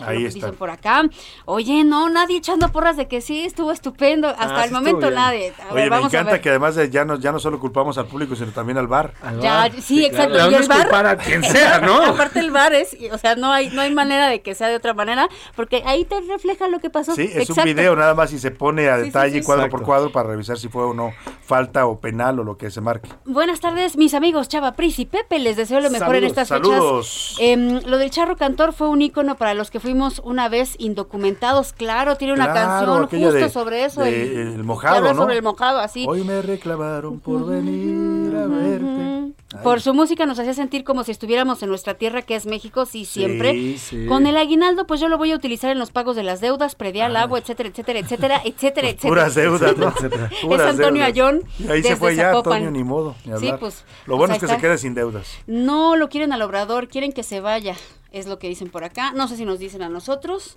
Ahí está. Dicen por acá. Oye, no, nadie echando porras de que sí, estuvo estupendo. Hasta Ah, el sí momento nadie. A Oye, ver, me vamos a encanta ver. que además de ya no, ya no solo culpamos al público, sino también al bar. Ya, sí, exacto. claro. Y Le el bar, culpar a quien sea, *laughs* ¿no? Aparte el bar es, o sea, no hay, no hay manera de que sea de otra manera, porque ahí te refleja lo que pasó. Sí, es Exacto. un video nada más y se pone a Sí, sí, detalle sí. cuadro Exacto. por cuadro para revisar si fue o no falta o penal o lo que se marque. Buenas tardes, mis amigos Chava Pris y Pepe. Les deseo lo mejor en Saludos, estas saludos. fechas. Em, lo del Charro Cantor fue un ícono para los que fuimos una vez indocumentados. Claro, tiene una Claro, canción justo de- sobre eso. de el, mojado, ¿no? sobre el mojado, así. Hoy me reclamaron por venir a verte. Ay. Por su música nos hacía sentir como si estuviéramos en nuestra tierra que es México, sí, siempre. Sí, sí. Con el aguinaldo, pues yo lo voy a utilizar en los pagos de las deudas, predial, agua, etcétera, etcétera, etcétera, *laughs* etcétera, etcétera. Puras deudas, ¿no? Es Antonio. Ayón. Y ahí se fue ya, Zapopan. Antonio, ni modo. ni Sí, pues, Lo pues bueno ahí es que se quede sin deudas. No lo quieren al obrador, quieren que se vaya. Es lo que dicen por acá. No sé si nos dicen a nosotros,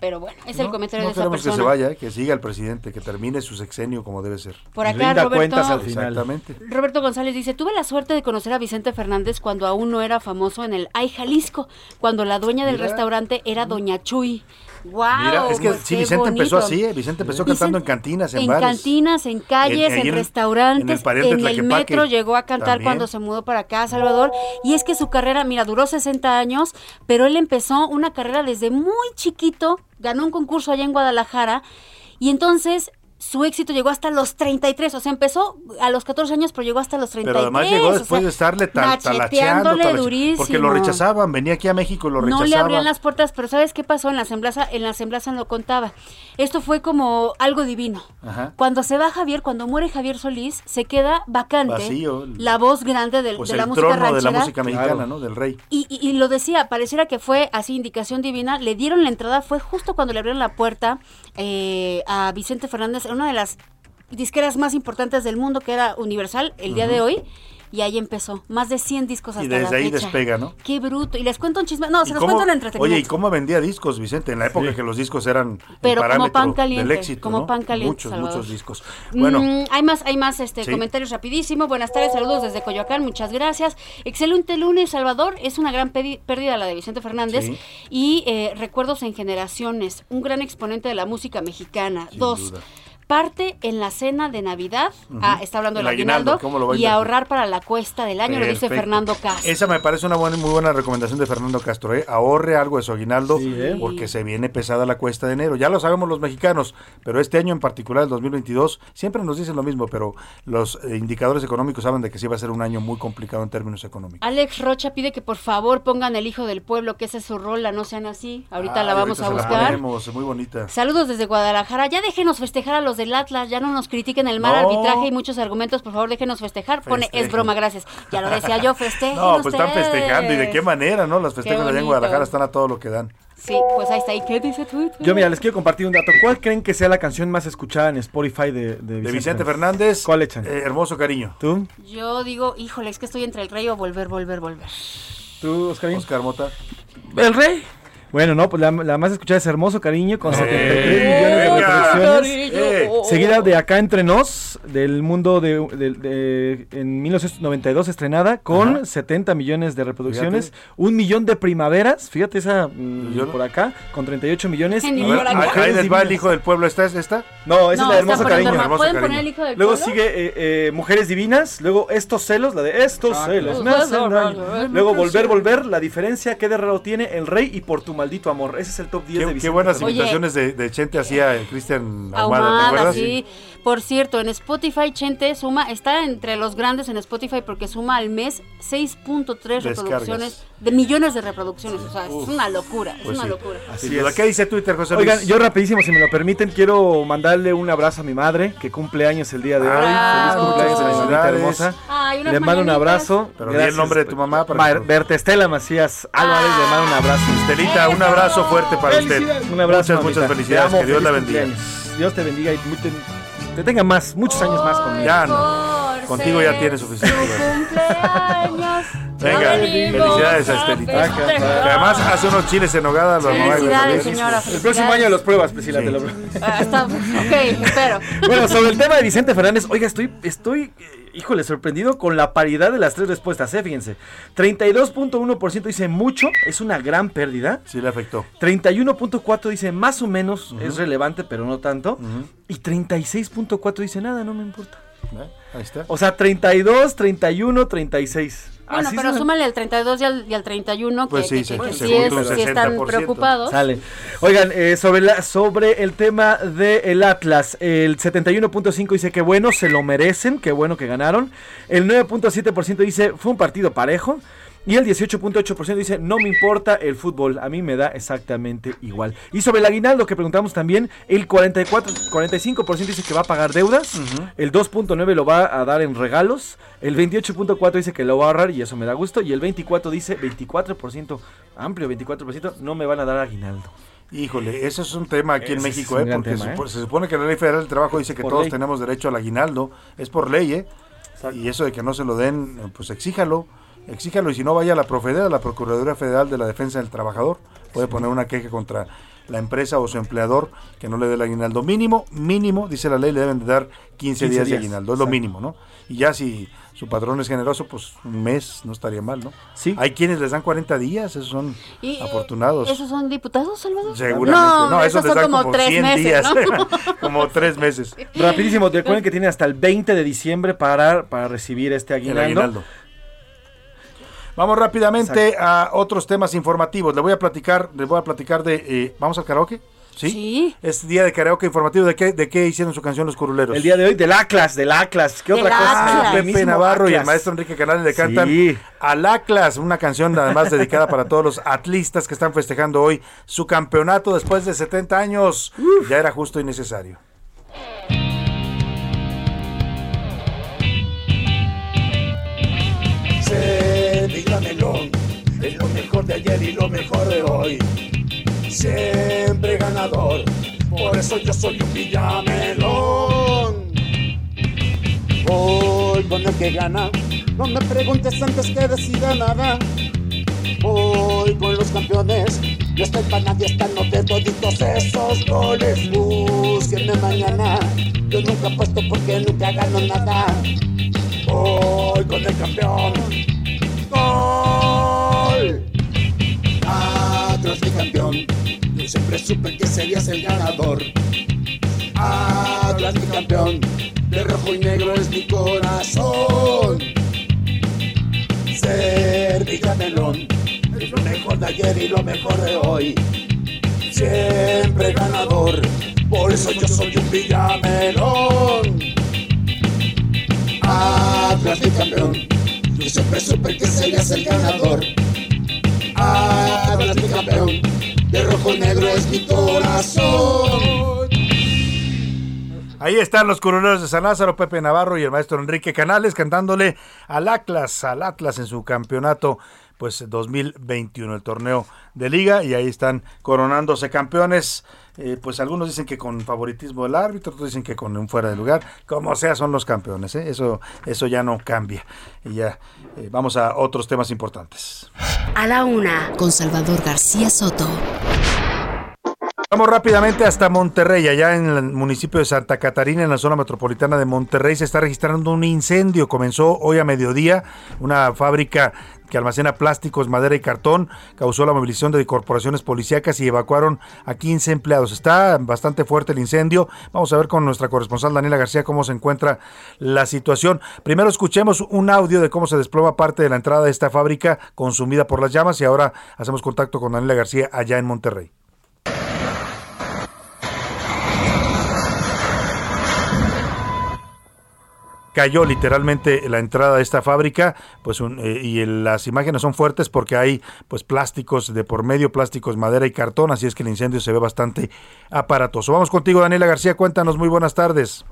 pero bueno, es el comentario no de esa queremos persona. que se vaya, que siga el presidente, que termine su sexenio como debe ser. Por acá, Roberto- cuentas al final. Exactamente. Roberto González dice, tuve la suerte de conocer a Vicente Fernández cuando aún no era famoso en el Ay Jalisco, cuando la dueña del Mira. restaurante era Doña Chuy. ¡Wow! Mira, es que pues sí, Vicente empezó así, ¿eh? Vicente empezó Vicente- cantando en cantinas, en, En bares. cantinas, en calles, En- en, en- en restaurantes, en el metro llegó a cantar También. cuando se mudó para acá Salvador. Y es que su carrera, mira, duró 60 años, pero él empezó una carrera desde muy chiquito, ganó un concurso allá en Guadalajara y entonces su éxito llegó hasta los 33, o sea, empezó a los 14 años, pero llegó hasta los 33. Pero además llegó o después sea, de estarle tal, talacheando, macheteándole talache- durísimo. porque lo rechazaban, venía aquí a México y lo No rechazaban. le abrían las puertas, pero ¿sabes qué pasó? En la semblanza, en la semblanza lo contaba. Esto fue como algo divino. Ajá. Cuando se va Javier, cuando muere Javier Solís, se queda vacante Vacío. la voz grande del- Pues de la música trono de la ranchera. música mexicana, ¿no? Del rey. Y, y- y lo decía, pareciera que fue así indicación divina. Le dieron la entrada, fue justo cuando le abrieron la puerta eh, a Vicente Fernández, una de las disqueras más importantes del mundo, que era Universal, el día de hoy. Y ahí empezó. Más de 100 discos hasta Y desde la ahí fecha. despega, ¿no? Qué bruto. Y les cuento un chisme. No, ¿Y se los cómo- cuento en entretenimiento. Oye, ¿y cómo vendía discos, Vicente? En la época que los discos eran el Pero como pan caliente, del éxito, como ¿no? pan caliente, Muchos, Salvador. muchos discos. Bueno, Mm, hay más, hay más este Sí. comentarios rapidísimo. Buenas tardes, saludos desde Coyoacán, muchas gracias. Excelente lunes, Salvador. Es una gran pérdida la de Vicente Fernández. Sí. Y eh, recuerdos en generaciones, un gran exponente de la música mexicana. Sin Dos. duda. Parte en la cena de Navidad, ah, está hablando El del aguinaldo, aguinaldo, ¿cómo lo va a y ahorrar para la cuesta del año, lo dice. Fernando Castro. Esa me parece una buena, muy buena recomendación de Fernando Castro. ¿eh? Ahorre algo de su aguinaldo ¿eh? porque se viene pesada la cuesta de enero. Ya lo sabemos los mexicanos, pero este año en particular, el 2022, siempre nos dicen lo mismo, pero los eh, indicadores económicos hablan de que sí va a ser un año muy complicado en términos económicos. Alex Rocha pide que por favor pongan el hijo del pueblo, que esa es su rola, no sean así. Ahorita la vamos ahorita a la buscar. ponemos, muy bonita. Saludos desde Guadalajara. Ya déjenos festejar a los del Atlas. Ya no nos critiquen el mal No. arbitraje y muchos argumentos. Por favor, déjenos festejar. Pone, es broma, gracias. Ya lo decía yo, festejen No, pues están festejando y de qué manera, ¿no? Las festejos allá en. Guadalajara están a todo lo que dan. Sí, pues ahí está. ¿Y qué dice Twitter? Yo, mira, les quiero compartir un dato. ¿Cuál creen que sea la canción más escuchada en Spotify de, de Vicente, De Vicente Fernández, ¿Cuál echan? eh, hermoso cariño. ¿Tú? Yo digo, híjole, es que estoy entre el rey o volver, volver, volver. ¿Tú, Oscarín? Oscar Mota. El rey. Bueno, no, pues la, la más escuchada es Hermoso Cariño con Eh, 73 millones de reproducciones. Eh. Seguida de Acá Entre Nos, del mundo de, de- de- en 1992 estrenada, con Ajá. 70 millones de reproducciones. Un millón de primaveras, fíjate esa mm, por acá, con 38 millones. Y ver, ahí- les va el hijo del pueblo. ¿Esta es esta? No, esa no, es la de Hermoso Cariño. Hermoso ¿Pueden Cariño. poner el hijo del Luego pueblo? sigue eh, eh, Mujeres Divinas, luego Estos celos, la de Estos Ah, celos me hacen daño. Luego Volver, Volver, La diferencia, qué de raro tiene El Rey y Por tu maldito amor. Ese es el top 10 de Qué, Vicente qué buenas Fernández. Oye. imitaciones de, de Chente hacía el Cristian Ahumada, ¿te Ahumada, acuerdas? sí. Por cierto, en Spotify, Chente suma, está entre los grandes en Spotify porque suma al mes 6.3 Descargas. reproducciones, de millones de reproducciones. O sea, es una locura, es Pues una sí. locura. Así es. ¿Qué dice Twitter, José Luis? Oigan, yo rapidísimo, si me lo permiten, quiero mandarle un abrazo a mi madre, que cumple años el día de hoy. Bravo. Feliz cumpleaños a mi mamita hermosa. Ay, Le mando un abrazo. Pero di el nombre de tu mamá para Ma- que- Berta Estela Macías Álvarez, le mando un abrazo. Estelita, un abrazo fuerte para usted. Un abrazo, Muchas, muchas felicidades. Amo, que Dios la bendiga. cumpleaños. Dios te bendiga y te, te tenga más, muchos años más conmigo. Ya no. Contigo ya tiene suficiente. su cumpleaños. *laughs* Venga, felicidades a Estelita. además hace unos chiles en nogada. José Felicidades, señora. El próximo año los pruebas, Priscila, Sí. te lo *laughs* Ah, está, ok, espero. *laughs* Bueno, sobre el tema de Vicente Fernández, oiga, estoy, estoy, eh, híjole, sorprendido con la paridad de las tres respuestas, ¿eh? Fíjense. 32.1% dice mucho, es una gran pérdida. Sí le afectó. 31.4 dice más o menos, es relevante, pero no tanto. Ujú. Y 36.4 dice nada, no me importa. ¿Eh? Ahí está. O sea, 32, 31, 36. Bueno, Así pero se- súmale al 32 y al, y al 31, que, Pues sí, que- se- que sí, es- junta un sí están 60%. preocupados. Sale. Oigan, eh, sobre, la, sobre el tema del Atlas, el 71.5 dice que bueno, se lo merecen, que bueno que ganaron. El 9.7% dice fue un partido parejo. Y el 18.8% dice, no me importa el fútbol, a mí me da exactamente igual. Y sobre el aguinaldo que preguntamos también, el 44, 45% dice que va a pagar deudas, el 2.9 lo va a dar en regalos, el 28.4 dice que lo va a ahorrar y eso me da gusto, y el 24 dice, 24%, amplio 24%, no me van a dar aguinaldo. Híjole, eso es un tema aquí en Ese México, ¿eh? porque tema, ¿eh? se supone que la ley federal del trabajo dice que Por todos ley. tenemos derecho al aguinaldo, es por ley, ¿eh? Y eso de que no se lo den, pues exíjalo. Exíjalo y si no vaya a la Profedera, la Procuraduría Federal de la Defensa del Trabajador, puede poner una queja contra la empresa o su empleador que no le dé el aguinaldo mínimo, mínimo, dice la ley, le deben de dar 15, 15 días, de aguinaldo, es lo mínimo, ¿no? Y ya si su patrón es generoso, pues un mes no estaría mal, ¿no? Sí. Hay quienes les dan 40 días, esos son Y, afortunados. ¿Esos son diputados, Salvador? Seguramente. No, No, esos esos les son dan como, como tres 100 meses, días. ¿no? *laughs* como tres meses. Rapidísimo, recuerden que tienen hasta el 20 de diciembre para, para recibir este El aguinaldo. Vamos rápidamente a otros temas informativos. Le voy a platicar, les voy a platicar de. eh, ¿Vamos al karaoke? ¿Sí? Es día de karaoke informativo. ¿De qué, ¿De qué hicieron su canción Los Curuleros? El día de hoy del Atlas, del Atlas. ¿Qué otra cosa? Atlas. Ah, Pepe Navarro y el maestro Enrique Canales le cantan Sí. al Atlas, una canción además dedicada para todos los atlistas que están festejando hoy su campeonato después de 70 años. Ya era justo y necesario. De ayer y lo mejor de hoy. Siempre ganador, por eso yo soy un Villamelón. Voy con el que gana, no me preguntes antes que decida nada. Voy con los campeones, no estoy para nadie, están los de toditos esos goles. Búsquenme mañana, yo nunca apuesto porque nunca gano nada. Voy con el campeón. ¡Gol! Atlas mi campeón. Yo siempre supe que serías el ganador. Atlas mi campeón. De rojo y negro es mi corazón. Ser Villamelón es lo mejor de ayer y lo mejor de hoy. Siempre ganador. Por eso yo soy un Villamelón. Atlas mi campeón. Yo siempre supe que serías el ganador. Atlas mi campeón. De rojo negro es mi corazón. Ahí están los curuleros de San Lázaro, Pepe Navarro y el maestro Enrique Canales cantándole al Atlas, al Atlas en su campeonato pues 2021, el torneo de liga y ahí están coronándose campeones. Eh, pues algunos dicen que con favoritismo del árbitro, otros dicen que con un fuera de lugar, como sea son los campeones, ¿eh? eso eso ya no cambia. Y ya eh, vamos a otros temas importantes. A la una, con Salvador García Soto. Vamos rápidamente hasta Monterrey, allá en el municipio de Santa Catarina, en la zona metropolitana de Monterrey, se está registrando un incendio. Comenzó hoy a mediodía una fábrica que almacena plásticos, madera y cartón, causó la movilización de corporaciones policíacas y evacuaron a 15 empleados. Está bastante fuerte el incendio. Vamos a ver con nuestra corresponsal Daniela García cómo se encuentra la situación. Primero escuchemos un audio de cómo se desploma parte de la entrada de esta fábrica consumida por las llamas y ahora hacemos contacto con Daniela García allá en Monterrey. Cayó literalmente la entrada de esta fábrica, pues un- eh, y las imágenes son fuertes porque hay pues plásticos de por medio, plásticos, madera y cartón, así es que el incendio se ve bastante aparatoso. Vamos contigo, Daniela García, cuéntanos, muy buenas tardes.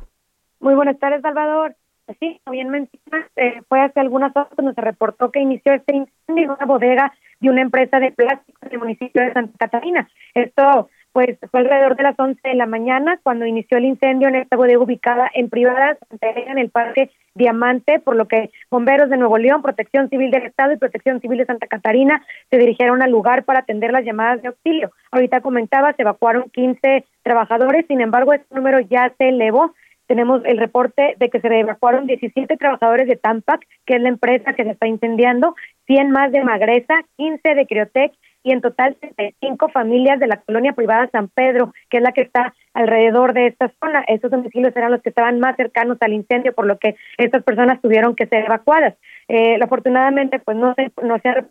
Muy buenas tardes, Salvador. Sí, como bien mencionas, eh, fue hace algunas horas cuando se reportó que inició este incendio en una bodega de una empresa de plásticos en el municipio de Santa Catarina. Esto, pues, fue alrededor de las 11 de la mañana cuando inició el incendio en esta bodega ubicada en privada en el Parque Diamante, por lo que bomberos de Nuevo León, Protección Civil del Estado y Protección Civil de Santa Catarina se dirigieron al lugar para atender las llamadas de auxilio. Ahorita comentaba, se evacuaron 15 trabajadores, sin embargo, este número ya se elevó tenemos el reporte de que se evacuaron 17 trabajadores de Tampac, que es la empresa que se está incendiando, 100 más de Magresa, 15 de Criotec y en total 35 familias de la colonia privada San Pedro, que es la que está alrededor de esta zona. Estos domicilios eran los que estaban más cercanos al incendio, por lo que estas personas tuvieron que ser evacuadas. Eh, afortunadamente, pues no se, no se han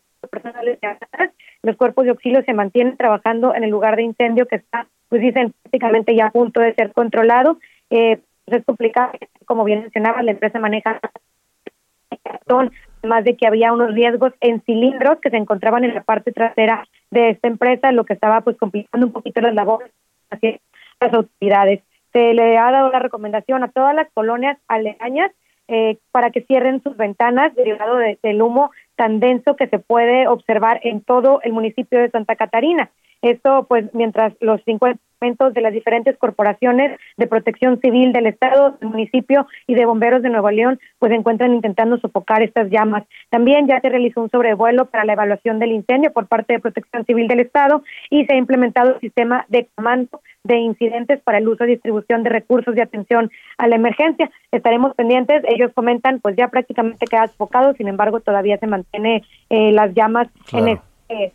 lesionadas. Los cuerpos de auxilio se mantienen trabajando en el lugar de incendio que está, pues dicen, prácticamente ya a punto de ser controlado. Eh, pues es complicado, como bien mencionaba, la empresa maneja además de que había unos riesgos en cilindros que se encontraban en la parte trasera de esta empresa, lo que estaba pues complicando un poquito las labores hacia las autoridades. Se le ha dado la recomendación a todas las colonias aledañas eh, para que cierren sus ventanas derivado de- del humo tan denso que se puede observar en todo el municipio de Santa Catarina. Esto, pues, mientras los 50 de las diferentes corporaciones de protección civil del Estado, del municipio y de bomberos de Nuevo León, pues se encuentran intentando sofocar estas llamas. También ya se realizó un sobrevuelo para la evaluación del incendio por parte de protección civil del Estado y se ha implementado el sistema de comando de incidentes para el uso y distribución de recursos de atención a la emergencia. Estaremos pendientes. Ellos comentan, pues ya prácticamente queda sofocado, sin embargo, todavía se mantiene eh, las llamas en este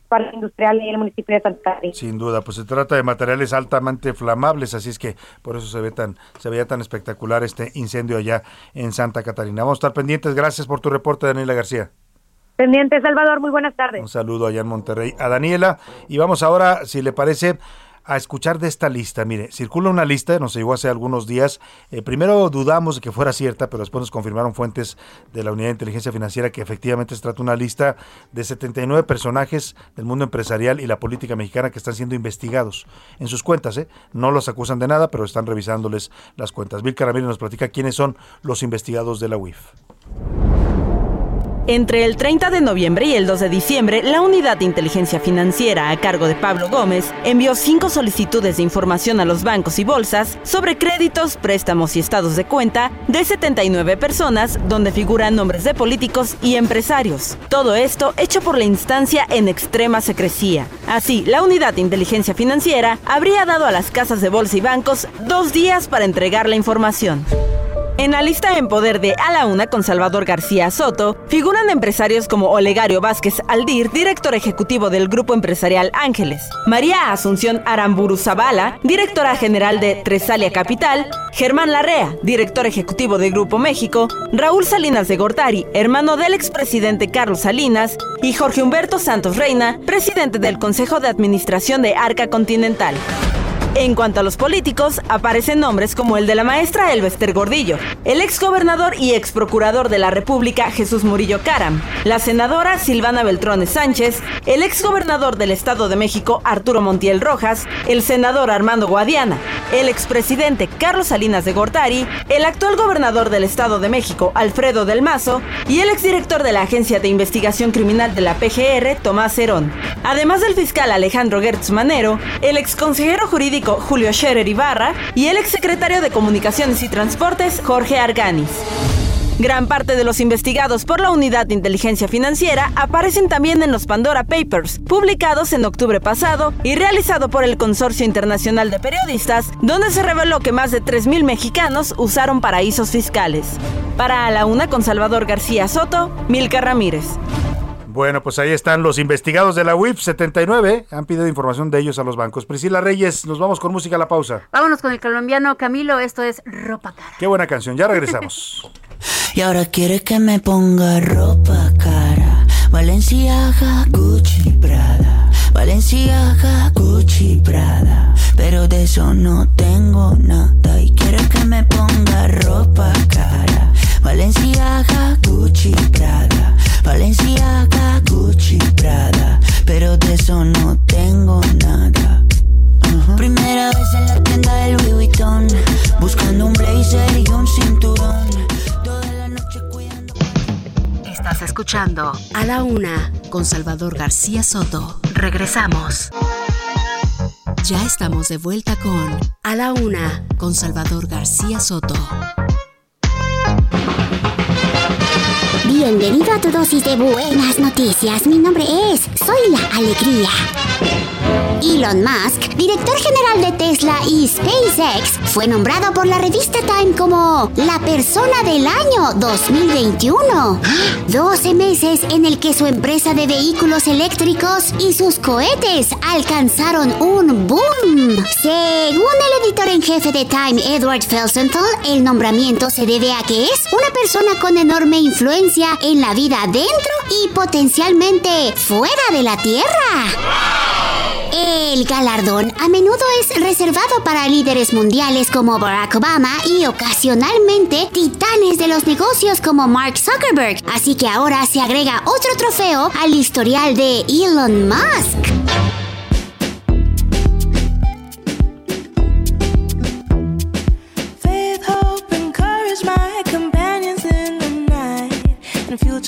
parque industrial y el municipio de Santa Catarina. Sin duda, pues se trata de materiales altamente flamables, así es que por eso se ve tan se veía tan espectacular este incendio allá en Santa Catarina. Vamos a estar pendientes. Gracias por tu reporte, Daniela García. Pendiente, Salvador, muy buenas tardes. Un saludo allá en Monterrey a Daniela. Y vamos ahora, si le parece, a escuchar de esta lista. Mire, circula una lista, nos llegó hace algunos días. Eh, primero dudamos de que fuera cierta, pero después nos confirmaron fuentes de la Unidad de Inteligencia Financiera que efectivamente se trata una lista de 79 personajes del mundo empresarial y la política mexicana que están siendo investigados en sus cuentas. ¿eh? No los acusan de nada, pero están revisándoles las cuentas. Bill Caramillo nos platica quiénes son los investigados de la UIF. Entre el 30 de noviembre y el 2 de diciembre, la Unidad de Inteligencia Financiera a cargo de Pablo Gómez envió cinco solicitudes de información a los bancos y bolsas sobre créditos, préstamos y estados de cuenta de 79 personas donde figuran nombres de políticos y empresarios. Todo esto hecho por la instancia en extrema secrecía. Así, la Unidad de Inteligencia Financiera habría dado a las casas de bolsa y bancos dos días para entregar la información. En la lista en poder de A la Una con Salvador García Soto figuran empresarios como Olegario Vázquez Aldir, director ejecutivo del Grupo Empresarial Ángeles, María Asunción Aramburu Zavala, directora general de Tresalia Capital, Germán Larrea, director ejecutivo de Grupo México, Raúl Salinas de Gortari, hermano del expresidente Carlos Salinas, y Jorge Humberto Santos Reina, presidente del Consejo de Administración de Arca Continental. En cuanto a los políticos, aparecen nombres como el de la maestra Elvester Gordillo, el exgobernador y exprocurador de la República Jesús Murillo Caram, la senadora Silvana Beltrones Sánchez, el exgobernador del Estado de México Arturo Montiel Rojas, el senador Armando Guadiana, el expresidente Carlos Salinas de Gortari, el actual gobernador del Estado de México Alfredo del Mazo y el exdirector de la Agencia de Investigación Criminal de la PGR Tomás Herón. Además del fiscal Alejandro Gertz Manero, el exconsejero jurídico Julio Scherer Ibarra y el exsecretario de Comunicaciones y Transportes Jorge Arganis. Gran parte de los investigados por la Unidad de Inteligencia Financiera aparecen también en los Pandora Papers, publicados en octubre pasado y realizado por el Consorcio Internacional de Periodistas, donde se reveló que más de 3.000 mexicanos usaron paraísos fiscales. Para A la Una con Salvador García Soto, Milka Ramírez. Bueno, pues ahí están los investigados de la UIF 79. Han pedido información de ellos a los bancos. Priscila Reyes, nos vamos con música a la pausa. Vámonos con el colombiano Camilo. Esto es Ropa Cara. Qué buena canción. Ya regresamos. *laughs* y ahora quiere que me ponga ropa cara. Valenciaga, Gucci, Prada. Valenciaga, Gucci, Prada. Pero de eso no tengo nada. Y quiere que me ponga ropa cara. Valenciaga, Gucci, Prada. Valenciaga, Gucci, Prada, pero de eso no tengo nada. Primera vez en la tienda del Louis Vuitton, buscando un blazer y un cinturón. Toda la noche cuidando. Estás escuchando A la Una con Salvador García Soto. Regresamos. Ya estamos de vuelta con A la Una con Salvador García Soto. Bienvenido a tu dosis de buenas noticias. Mi nombre es Soy la Alegría. Elon Musk, director general de Tesla y SpaceX, fue nombrado por la revista Time como la persona del año 2021. 12 meses en el que su empresa de vehículos eléctricos y sus cohetes alcanzaron un boom. Según el editor en jefe de Time, Edward Felsenthal, el nombramiento se debe a que es una persona con enorme influencia en la vida dentro y potencialmente fuera de la Tierra. El galardón a menudo es reservado para líderes mundiales como Barack Obama y ocasionalmente titanes de los negocios como Mark Zuckerberg. Así que ahora se agrega otro trofeo al historial de Elon Musk.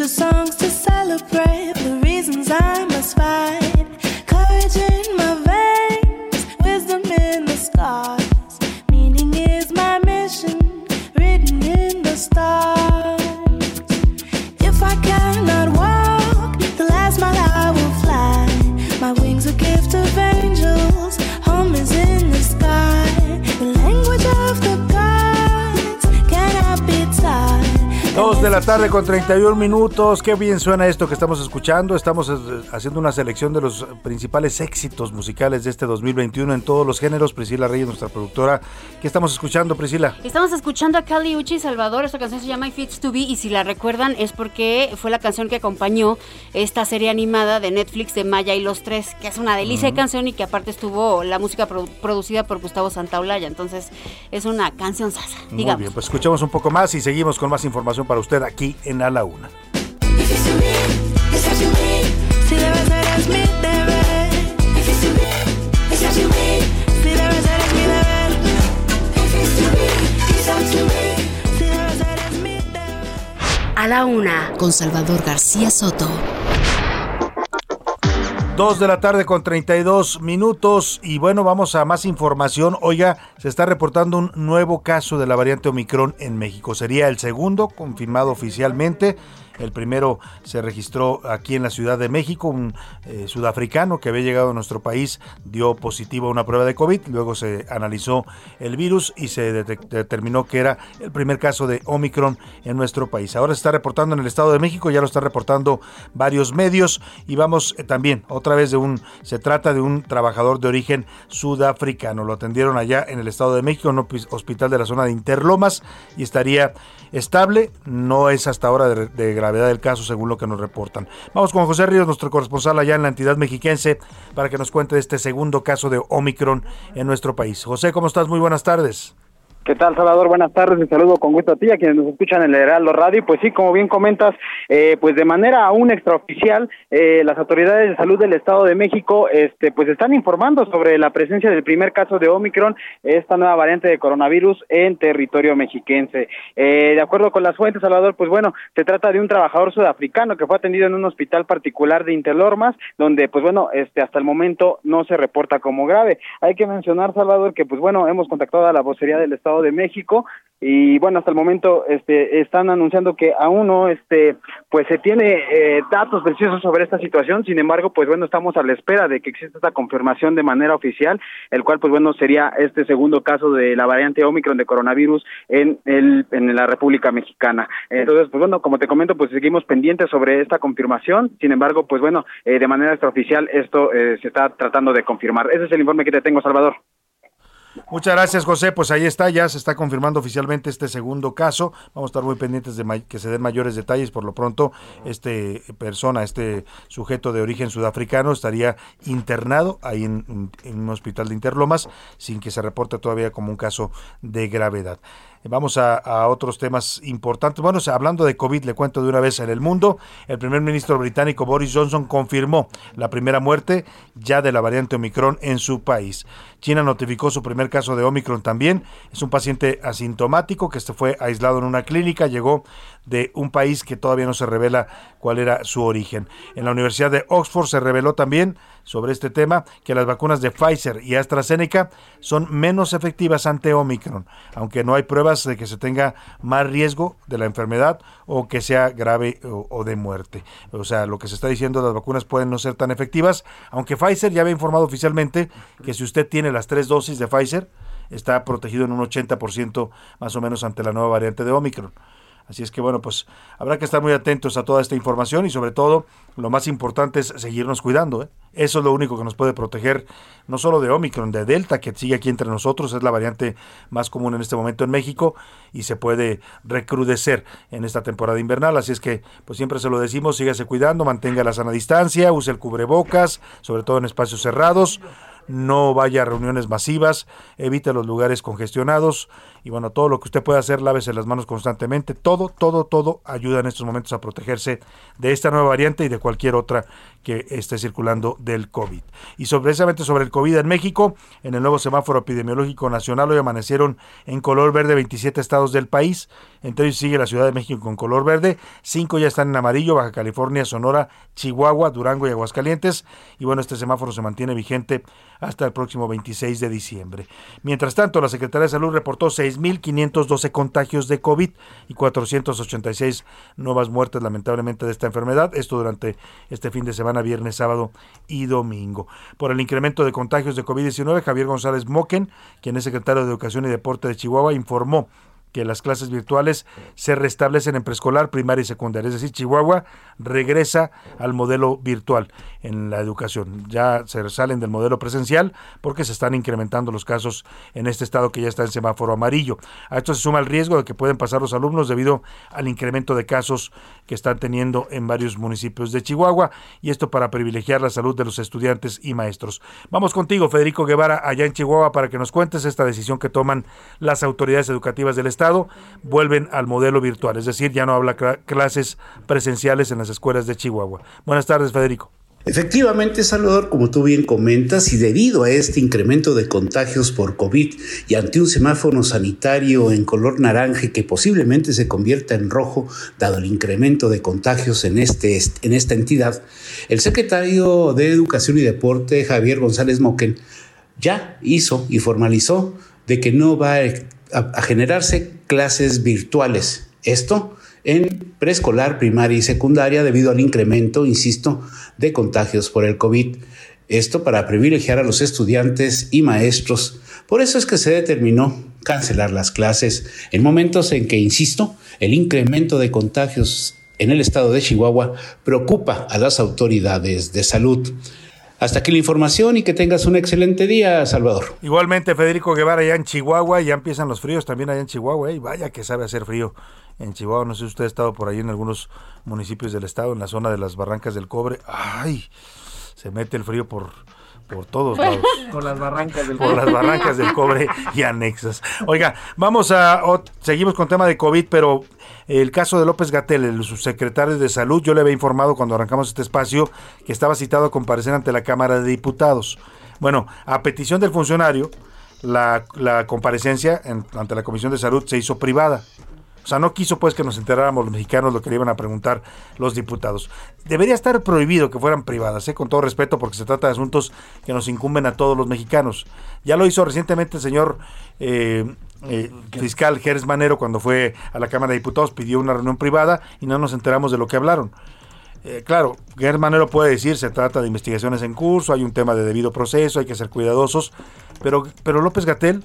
Songs to celebrate la tarde con 31 minutos. Qué bien suena esto que estamos escuchando. Estamos eh, haciendo una selección de los principales éxitos musicales de este 2021 en todos los géneros. Priscila Reyes, nuestra productora. ¿Qué estamos escuchando, Priscila? Estamos escuchando a Kali Uchi Salvador. Esta canción se llama If It's To Be. Y si la recuerdan, es porque fue la canción que acompañó esta serie animada de Netflix de Maya y los Tres, que es una delicia de canción y que aparte estuvo la música produ- producida por Gustavo Santaolalla. Entonces, es una canción sasa, Muy bien, pues escuchemos un poco más y seguimos con más información para usted aquí en A la Una. A la una, con Salvador García Soto. Dos de la tarde con 32 minutos y bueno, vamos a más información. Oiga, se está reportando un nuevo caso de la variante Omicron en México. Sería el segundo confirmado oficialmente. El primero se registró aquí en la Ciudad de México, un eh, sudafricano que había llegado a nuestro país dio positivo a una prueba de COVID, luego se analizó el virus y se determinó que era el primer caso de Omicron en nuestro país. Ahora se está reportando en el Estado de México, ya lo están reportando varios medios y vamos eh, también otra vez de un, se trata de un trabajador de origen sudafricano. Lo atendieron allá en el Estado de México, en un hospi- hospital de la zona de Interlomas y estaría estable. No es hasta ahora de, de gravedad del caso, según lo que nos reportan. Vamos con José Ríos, nuestro corresponsal allá en la entidad mexiquense, para que nos cuente este segundo caso de Omicron en nuestro país. José, ¿cómo estás? Muy buenas tardes. ¿Qué tal, Salvador? Buenas tardes, y saludo con gusto a ti, a quienes nos escuchan en el Heraldo Radio. Pues sí, como bien comentas, eh, pues de manera aún extraoficial, eh, las autoridades de salud del Estado de México, este, pues están informando sobre la presencia del primer caso de Omicron, esta nueva variante de coronavirus en territorio mexiquense. Eh, de acuerdo con las fuentes, Salvador, pues bueno, se trata de un trabajador sudafricano que fue atendido en un hospital particular de Interlormas, donde, pues bueno, este, hasta el momento no se reporta como grave. Hay que mencionar, Salvador, que pues bueno, hemos contactado a la vocería del Estado de México y bueno, hasta el momento este están anunciando que aún no este pues se tiene eh, datos precisos sobre esta situación, sin embargo, pues bueno, estamos a la espera de que exista esta confirmación de manera oficial, el cual pues bueno, sería este segundo caso de la variante Omicron de coronavirus en el en la República Mexicana. Entonces, pues bueno, como te comento, pues seguimos pendientes sobre esta confirmación, sin embargo, pues bueno, eh, de manera extraoficial esto eh, se está tratando de confirmar. Ese es el informe que te tengo, Salvador. Muchas gracias, José. Pues ahí está, ya se está confirmando oficialmente este segundo caso. Vamos a estar muy pendientes de que se den mayores detalles. Por lo pronto, este persona, este sujeto de origen sudafricano estaría internado ahí en, en un hospital de Interlomas sin que se reporte todavía como un caso de gravedad. Vamos a, otros temas importantes. Bueno, hablando de COVID, le cuento de una vez en el mundo. El primer ministro británico Boris Johnson confirmó la primera muerte ya de la variante Omicron en su país. China notificó su primer caso de Omicron también. Es un paciente asintomático que se fue aislado en una clínica. Llegó de un país que todavía no se revela cuál era su origen. En la Universidad de Oxford se reveló también sobre este tema que las vacunas de Pfizer y AstraZeneca son menos efectivas ante Omicron, aunque no hay pruebas de que se tenga más riesgo de la enfermedad o que sea grave o, de muerte. O sea, lo que se está diciendo, las vacunas pueden no ser tan efectivas, aunque Pfizer ya había informado oficialmente que si usted tiene las tres dosis de Pfizer, está protegido en un 80% más o menos ante la nueva variante de Omicron. Así es que bueno, pues habrá que estar muy atentos a toda esta información y sobre todo lo más importante es seguirnos cuidando. ¿eh? Eso es lo único que nos puede proteger no solo de Omicron, de Delta, que sigue aquí entre nosotros, es la variante más común en este momento en México y se puede recrudecer en esta temporada invernal. Así es que pues siempre se lo decimos, sígase cuidando, mantenga la sana distancia, use el cubrebocas, sobre todo en espacios cerrados no vaya a reuniones masivas, evite los lugares congestionados y bueno, todo lo que usted pueda hacer, lávese las manos constantemente, todo, todo, todo ayuda en estos momentos a protegerse de esta nueva variante y de cualquier otra que esté circulando del COVID. Y sobre, precisamente sobre el COVID en México, en el nuevo semáforo epidemiológico nacional, hoy amanecieron en color verde 27 estados del país, entre ellos sigue la Ciudad de México con color verde, cinco ya están en amarillo, Baja California, Sonora, Chihuahua, Durango y Aguascalientes, y bueno, este semáforo se mantiene vigente hasta el próximo 26 de diciembre. Mientras tanto, la Secretaría de Salud reportó 6.512 contagios de COVID y 486 nuevas muertes lamentablemente de esta enfermedad. Esto durante este fin de semana, viernes, sábado y domingo. Por el incremento de contagios de COVID-19, Javier González Moquen, quien es secretario de Educación y Deporte de Chihuahua, informó que las clases virtuales se restablecen en preescolar, primaria y secundaria. Es decir, Chihuahua regresa al modelo virtual en la educación. Ya se salen del modelo presencial porque se están incrementando los casos en este estado que ya está en semáforo amarillo. A esto se suma el riesgo de que pueden pasar los alumnos debido al incremento de casos que están teniendo en varios municipios de Chihuahua y esto para privilegiar la salud de los estudiantes y maestros. Vamos contigo, Federico Guevara, allá en Chihuahua, para que nos cuentes esta decisión que toman las autoridades educativas del estado. Vuelven al modelo virtual, es decir, ya no habla clases presenciales en las escuelas de Chihuahua. Buenas tardes, Federico. Efectivamente, Salvador, como tú bien comentas, y debido a este incremento de contagios por COVID y ante un semáforo sanitario en color naranja que posiblemente se convierta en rojo, dado el incremento de contagios en, este, en esta entidad, el secretario de Educación y Deporte, Javier González Moquen, ya hizo y formalizó de que no va a, generarse clases virtuales. Esto en preescolar, primaria y secundaria debido al incremento, insisto, de contagios por el COVID. Esto para privilegiar a los estudiantes y maestros. Por eso es que se determinó cancelar las clases en momentos en que, insisto, el incremento de contagios en el estado de Chihuahua preocupa a las autoridades de salud. Hasta aquí la información y que tengas un excelente día, Salvador. Igualmente, Federico Guevara, allá en Chihuahua, ya empiezan los fríos también allá en Chihuahua, y ¿eh? vaya que sabe hacer frío en Chihuahua. No sé si usted ha estado por ahí en algunos municipios del estado, en la zona de las Barrancas del Cobre. ¡Ay! Se mete el frío por, por todos lados. Por las barrancas del Por las barrancas del cobre y anexas. Oiga, vamos a. seguimos con tema de COVID, pero el caso de López Gatel, el subsecretario de Salud, yo le había informado cuando arrancamos este espacio que estaba citado a comparecer ante la Cámara de Diputados. Bueno, a petición del funcionario, la, la comparecencia ante la Comisión de Salud se hizo privada. O sea, no quiso pues que nos enteráramos los mexicanos lo que le iban a preguntar los diputados. Debería estar prohibido que fueran privadas, ¿eh? con todo respeto, porque se trata de asuntos que nos incumben a todos los mexicanos. Ya lo hizo recientemente el señor eh, eh, fiscal Gers Manero cuando fue a la Cámara de Diputados, pidió una reunión privada y no nos enteramos de lo que hablaron. Claro, Gers Manero puede decir, se trata de investigaciones en curso, hay un tema de debido proceso, hay que ser cuidadosos, pero, pero López Gatel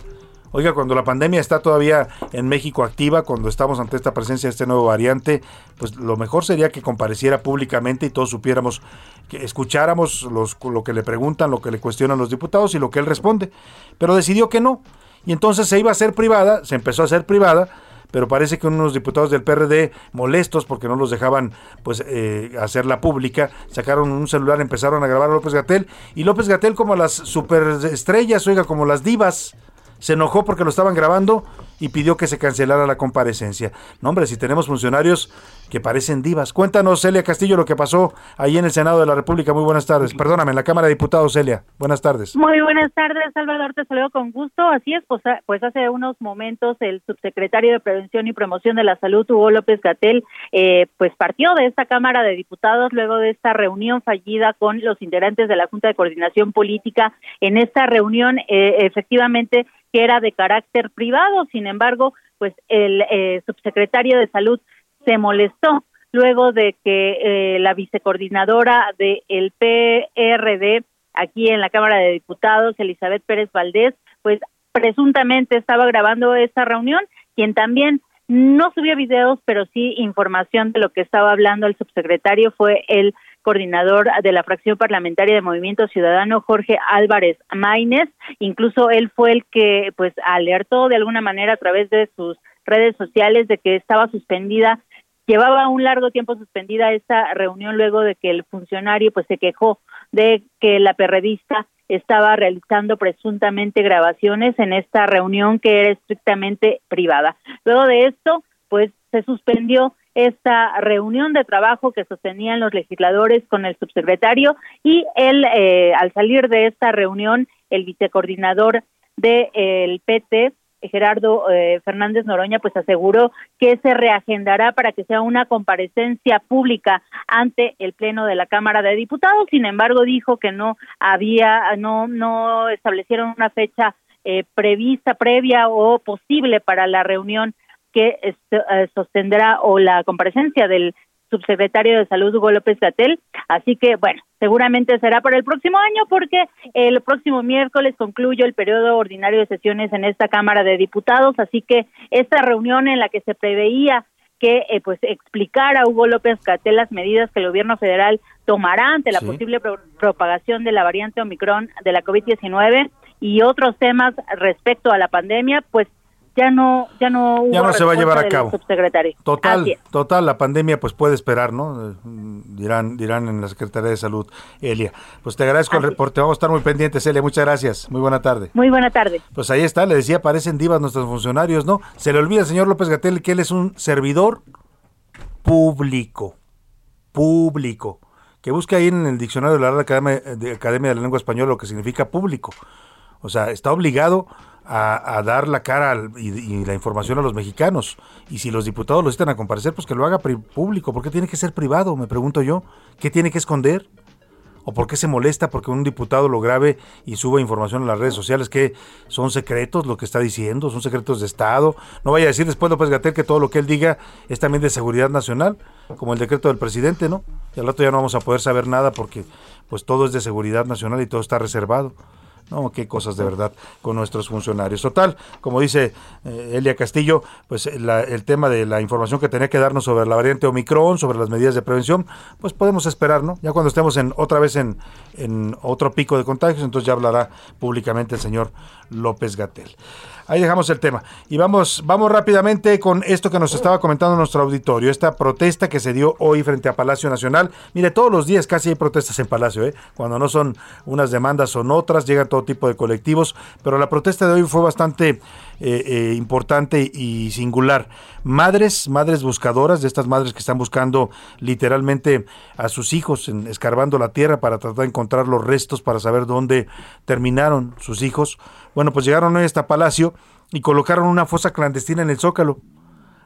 Oiga, cuando la pandemia está todavía en México activa, cuando estamos ante esta presencia de este nuevo variante, pues lo mejor sería que compareciera públicamente y todos supiéramos, que escucháramos los, lo que le preguntan, lo que le cuestionan los diputados y lo que él responde. Pero decidió que no. Y entonces se iba a hacer privada, se empezó a hacer privada, pero parece que unos diputados del PRD molestos porque no los dejaban pues eh, hacerla pública, sacaron un celular, empezaron a grabar a López Gatel y López Gatel como las superestrellas, oiga, como las divas, se enojó porque lo estaban grabando y pidió que se cancelara la comparecencia. No, hombre, si tenemos funcionarios que parecen divas. Cuéntanos, Celia Castillo, lo que pasó ahí en el Senado de la República. Muy buenas tardes. Perdóname, en la Cámara de Diputados, Celia. Buenas tardes. Muy buenas tardes, Salvador. Te saludo con gusto. Así es, pues, pues hace unos momentos el subsecretario de Prevención y Promoción de la Salud, Hugo López Gatel, eh, pues partió de esta Cámara de Diputados luego de esta reunión fallida con los integrantes de la Junta de Coordinación Política. En esta reunión, eh, efectivamente, que era de carácter privado. Sin embargo, pues el eh, subsecretario de Salud se molestó luego de que eh, la vicecoordinadora del PRD aquí en la Cámara de Diputados, Elizabeth Pérez Valdés, pues presuntamente estaba grabando esta reunión, quien también no subió videos, pero sí información de lo que estaba hablando el subsecretario fue el coordinador de la fracción parlamentaria de Movimiento Ciudadano, Jorge Álvarez Maínez. Incluso él fue el que pues alertó de alguna manera a través de sus redes sociales de que estaba suspendida llevaba un largo tiempo suspendida esta reunión luego de que el funcionario pues se quejó de que la perredista estaba realizando presuntamente grabaciones en esta reunión que era estrictamente privada. Luego de esto, pues se suspendió esta reunión de trabajo que sostenían los legisladores con el subsecretario y él, eh, al salir de esta reunión, el vicecoordinador del PT, Gerardo eh, Fernández Noroña, pues aseguró que se reagendará para que sea una comparecencia pública ante el Pleno de la Cámara de Diputados. Sin embargo, dijo que no había, no, no establecieron una fecha eh, prevista, previa o posible para la reunión que eh, sostendrá o la comparecencia del subsecretario de Salud Hugo López Gatel. Así que, bueno, seguramente será para el próximo año porque el próximo miércoles concluye el periodo ordinario de sesiones en esta Cámara de Diputados. Así que esta reunión en la que se preveía que eh, pues explicara Hugo López Gatel las medidas que el gobierno federal tomará ante la posible pro- propagación de la variante Omicron de la COVID-19 y otros temas respecto a la pandemia, pues ya no ya no hubo Ya no se va a llevar a cabo. subsecretario. Total, Así total, la pandemia pues puede esperar, ¿no? Eh, Dirán, dirán en la Secretaría de Salud, Elia. Pues te agradezco el reporte, vamos a estar muy pendientes, Elia, muchas gracias, muy buena tarde. Muy buena tarde. Pues ahí está, le decía, parecen divas nuestros funcionarios, ¿no? Se le olvida al señor López Gatel que él es un servidor público, público, que busca ahí en el diccionario de la Real Academia de, Academia de la Lengua Española lo que significa público. O sea, está obligado a, a dar la cara y, la información a los mexicanos. Y si los diputados lo citan a comparecer, pues que lo haga público. ¿Por qué tiene que ser privado? Me pregunto yo. ¿Qué tiene que esconder? ¿O por qué se molesta porque un diputado lo grabe y suba información en las redes sociales? que son secretos lo que está diciendo? ¿Son secretos de Estado? No vaya a decir después López Gatel que todo lo que él diga es también de seguridad nacional, como el decreto del presidente, ¿no? Y al rato ya no vamos a poder saber nada porque pues todo es de seguridad nacional y todo está reservado. No, qué cosas de verdad con nuestros funcionarios. Total, como dice eh, Elia Castillo, pues eh, el tema de la información que tenía que darnos sobre la variante Omicron, sobre las medidas de prevención, pues podemos esperar, ¿no? Ya cuando estemos en otra vez en, en otro pico de contagios, entonces ya hablará públicamente el señor López Gatel. Ahí dejamos el tema. Y vamos, vamos rápidamente con esto que nos estaba comentando nuestro auditorio, esta protesta que se dio hoy frente a Palacio Nacional. Mire, todos los días casi hay protestas en Palacio, ¿eh? Cuando no son unas demandas son otras, llegan todo tipo de colectivos, pero la protesta de hoy fue bastante eh, eh, importante y singular. Madres, madres buscadoras, de estas madres que están buscando literalmente a sus hijos, en- escarbando la tierra para tratar de encontrar los restos, para saber dónde terminaron sus hijos. Bueno, pues llegaron hoy hasta Palacio y colocaron una fosa clandestina en el Zócalo.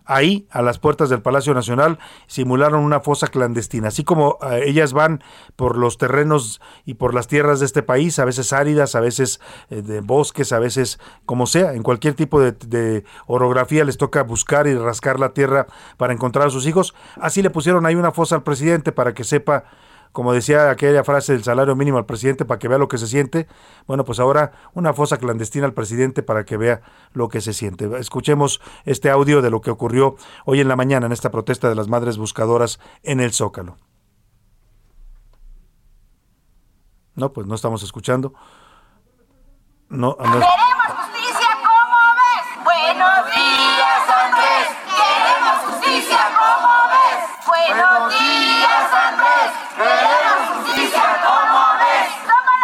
Ahí, a las puertas del Palacio Nacional, simularon una fosa clandestina. Así como eh, ellas van por los terrenos y por las tierras de este país, a veces áridas, a veces eh, de bosques, a veces como sea, en cualquier tipo de orografía les toca buscar y rascar la tierra para encontrar a sus hijos. Así le pusieron ahí una fosa al presidente para que sepa como decía aquella frase del salario mínimo al presidente para que vea lo que se siente, bueno, pues ahora una fosa clandestina al presidente para que vea lo que se siente. Escuchemos este audio de lo que ocurrió hoy en la mañana en esta protesta de las madres buscadoras en el Zócalo. No, pues no estamos escuchando. No, no. Queremos justicia, ¿cómo ves? Buenos días, Andrés. Queremos justicia, ¿cómo ves? Buenos días, Andrés. Queremos justicia, ¿cómo ves? Toma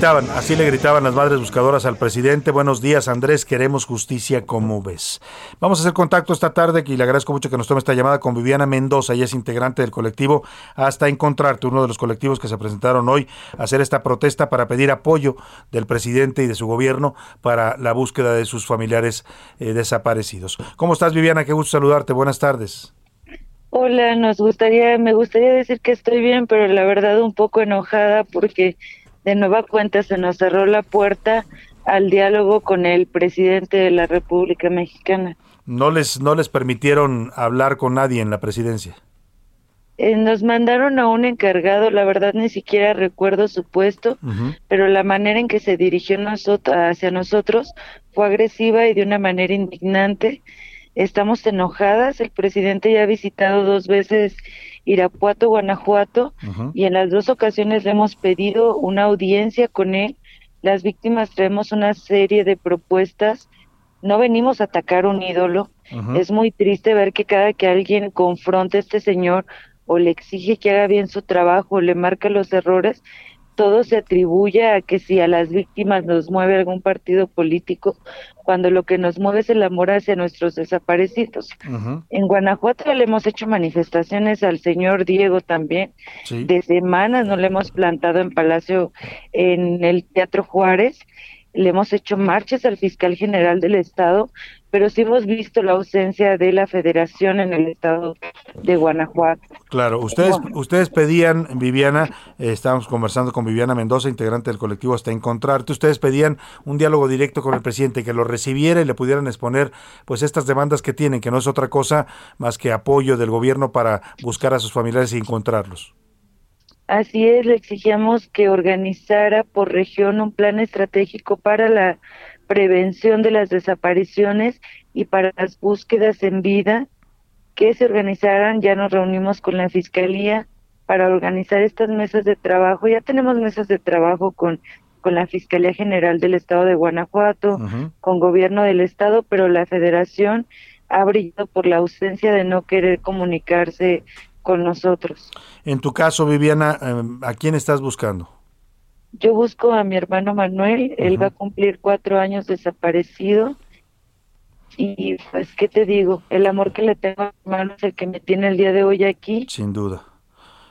Así le gritaban las madres buscadoras al presidente. Buenos días, Andrés, queremos justicia, ¿cómo ves? Vamos a hacer contacto esta tarde y le agradezco mucho que nos tome esta llamada con Viviana Mendoza, ella es integrante del colectivo Hasta Encontrarte, uno de los colectivos que se presentaron hoy a hacer esta protesta para pedir apoyo del presidente y de su gobierno para la búsqueda de sus familiares eh, desaparecidos. ¿Cómo estás, Viviana? Qué gusto saludarte. Buenas tardes. Hola, nos gustaría, me gustaría decir que estoy bien, pero la verdad un poco enojada porque de nueva cuenta se nos cerró la puerta al diálogo con el presidente de la República Mexicana. No les, no les permitieron hablar con nadie en la presidencia. Eh, nos mandaron a un encargado, la verdad ni siquiera recuerdo su puesto, pero la manera en que se dirigió nosot- hacia nosotros fue agresiva y de una manera indignante. Estamos enojadas, el presidente ya ha visitado dos veces Irapuato, Guanajuato, y en las dos ocasiones le hemos pedido una audiencia con él. Las víctimas traemos una serie de propuestas. No venimos a atacar un ídolo. Es muy triste ver que cada que alguien confronta a este señor o le exige que haga bien su trabajo o le marca los errores, todo se atribuye a que si a las víctimas nos mueve algún partido político, cuando lo que nos mueve es el amor hacia nuestros desaparecidos. En Guanajuato le hemos hecho manifestaciones al señor Diego también. De semanas no le hemos plantado en Palacio, en el Teatro Juárez. Le hemos hecho marchas al fiscal general del Estado pero sí hemos visto la ausencia de la federación en el estado de Guanajuato. Claro, ustedes ustedes pedían, Viviana, eh, estábamos conversando con Viviana Mendoza, integrante del colectivo Hasta Encontrarte, ustedes pedían un diálogo directo con el presidente, que lo recibiera y le pudieran exponer pues estas demandas que tienen, que no es otra cosa más que apoyo del gobierno para buscar a sus familiares y encontrarlos. Así es, le exigíamos que organizara por región un plan estratégico para la prevención de las desapariciones y para las búsquedas en vida que se organizaran. Ya nos reunimos con la Fiscalía para organizar estas mesas de trabajo. Ya tenemos mesas de trabajo con, con la Fiscalía General del Estado de Guanajuato, con Gobierno del Estado, pero la Federación ha brillado por la ausencia de no querer comunicarse con nosotros. En tu caso, Viviana, em, ¿a quién estás buscando? Yo busco a mi hermano Manuel, él va a cumplir cuatro años desaparecido. Y pues, ¿qué te digo? El amor que le tengo a mi hermano es el que me tiene el día de hoy aquí. Sin duda.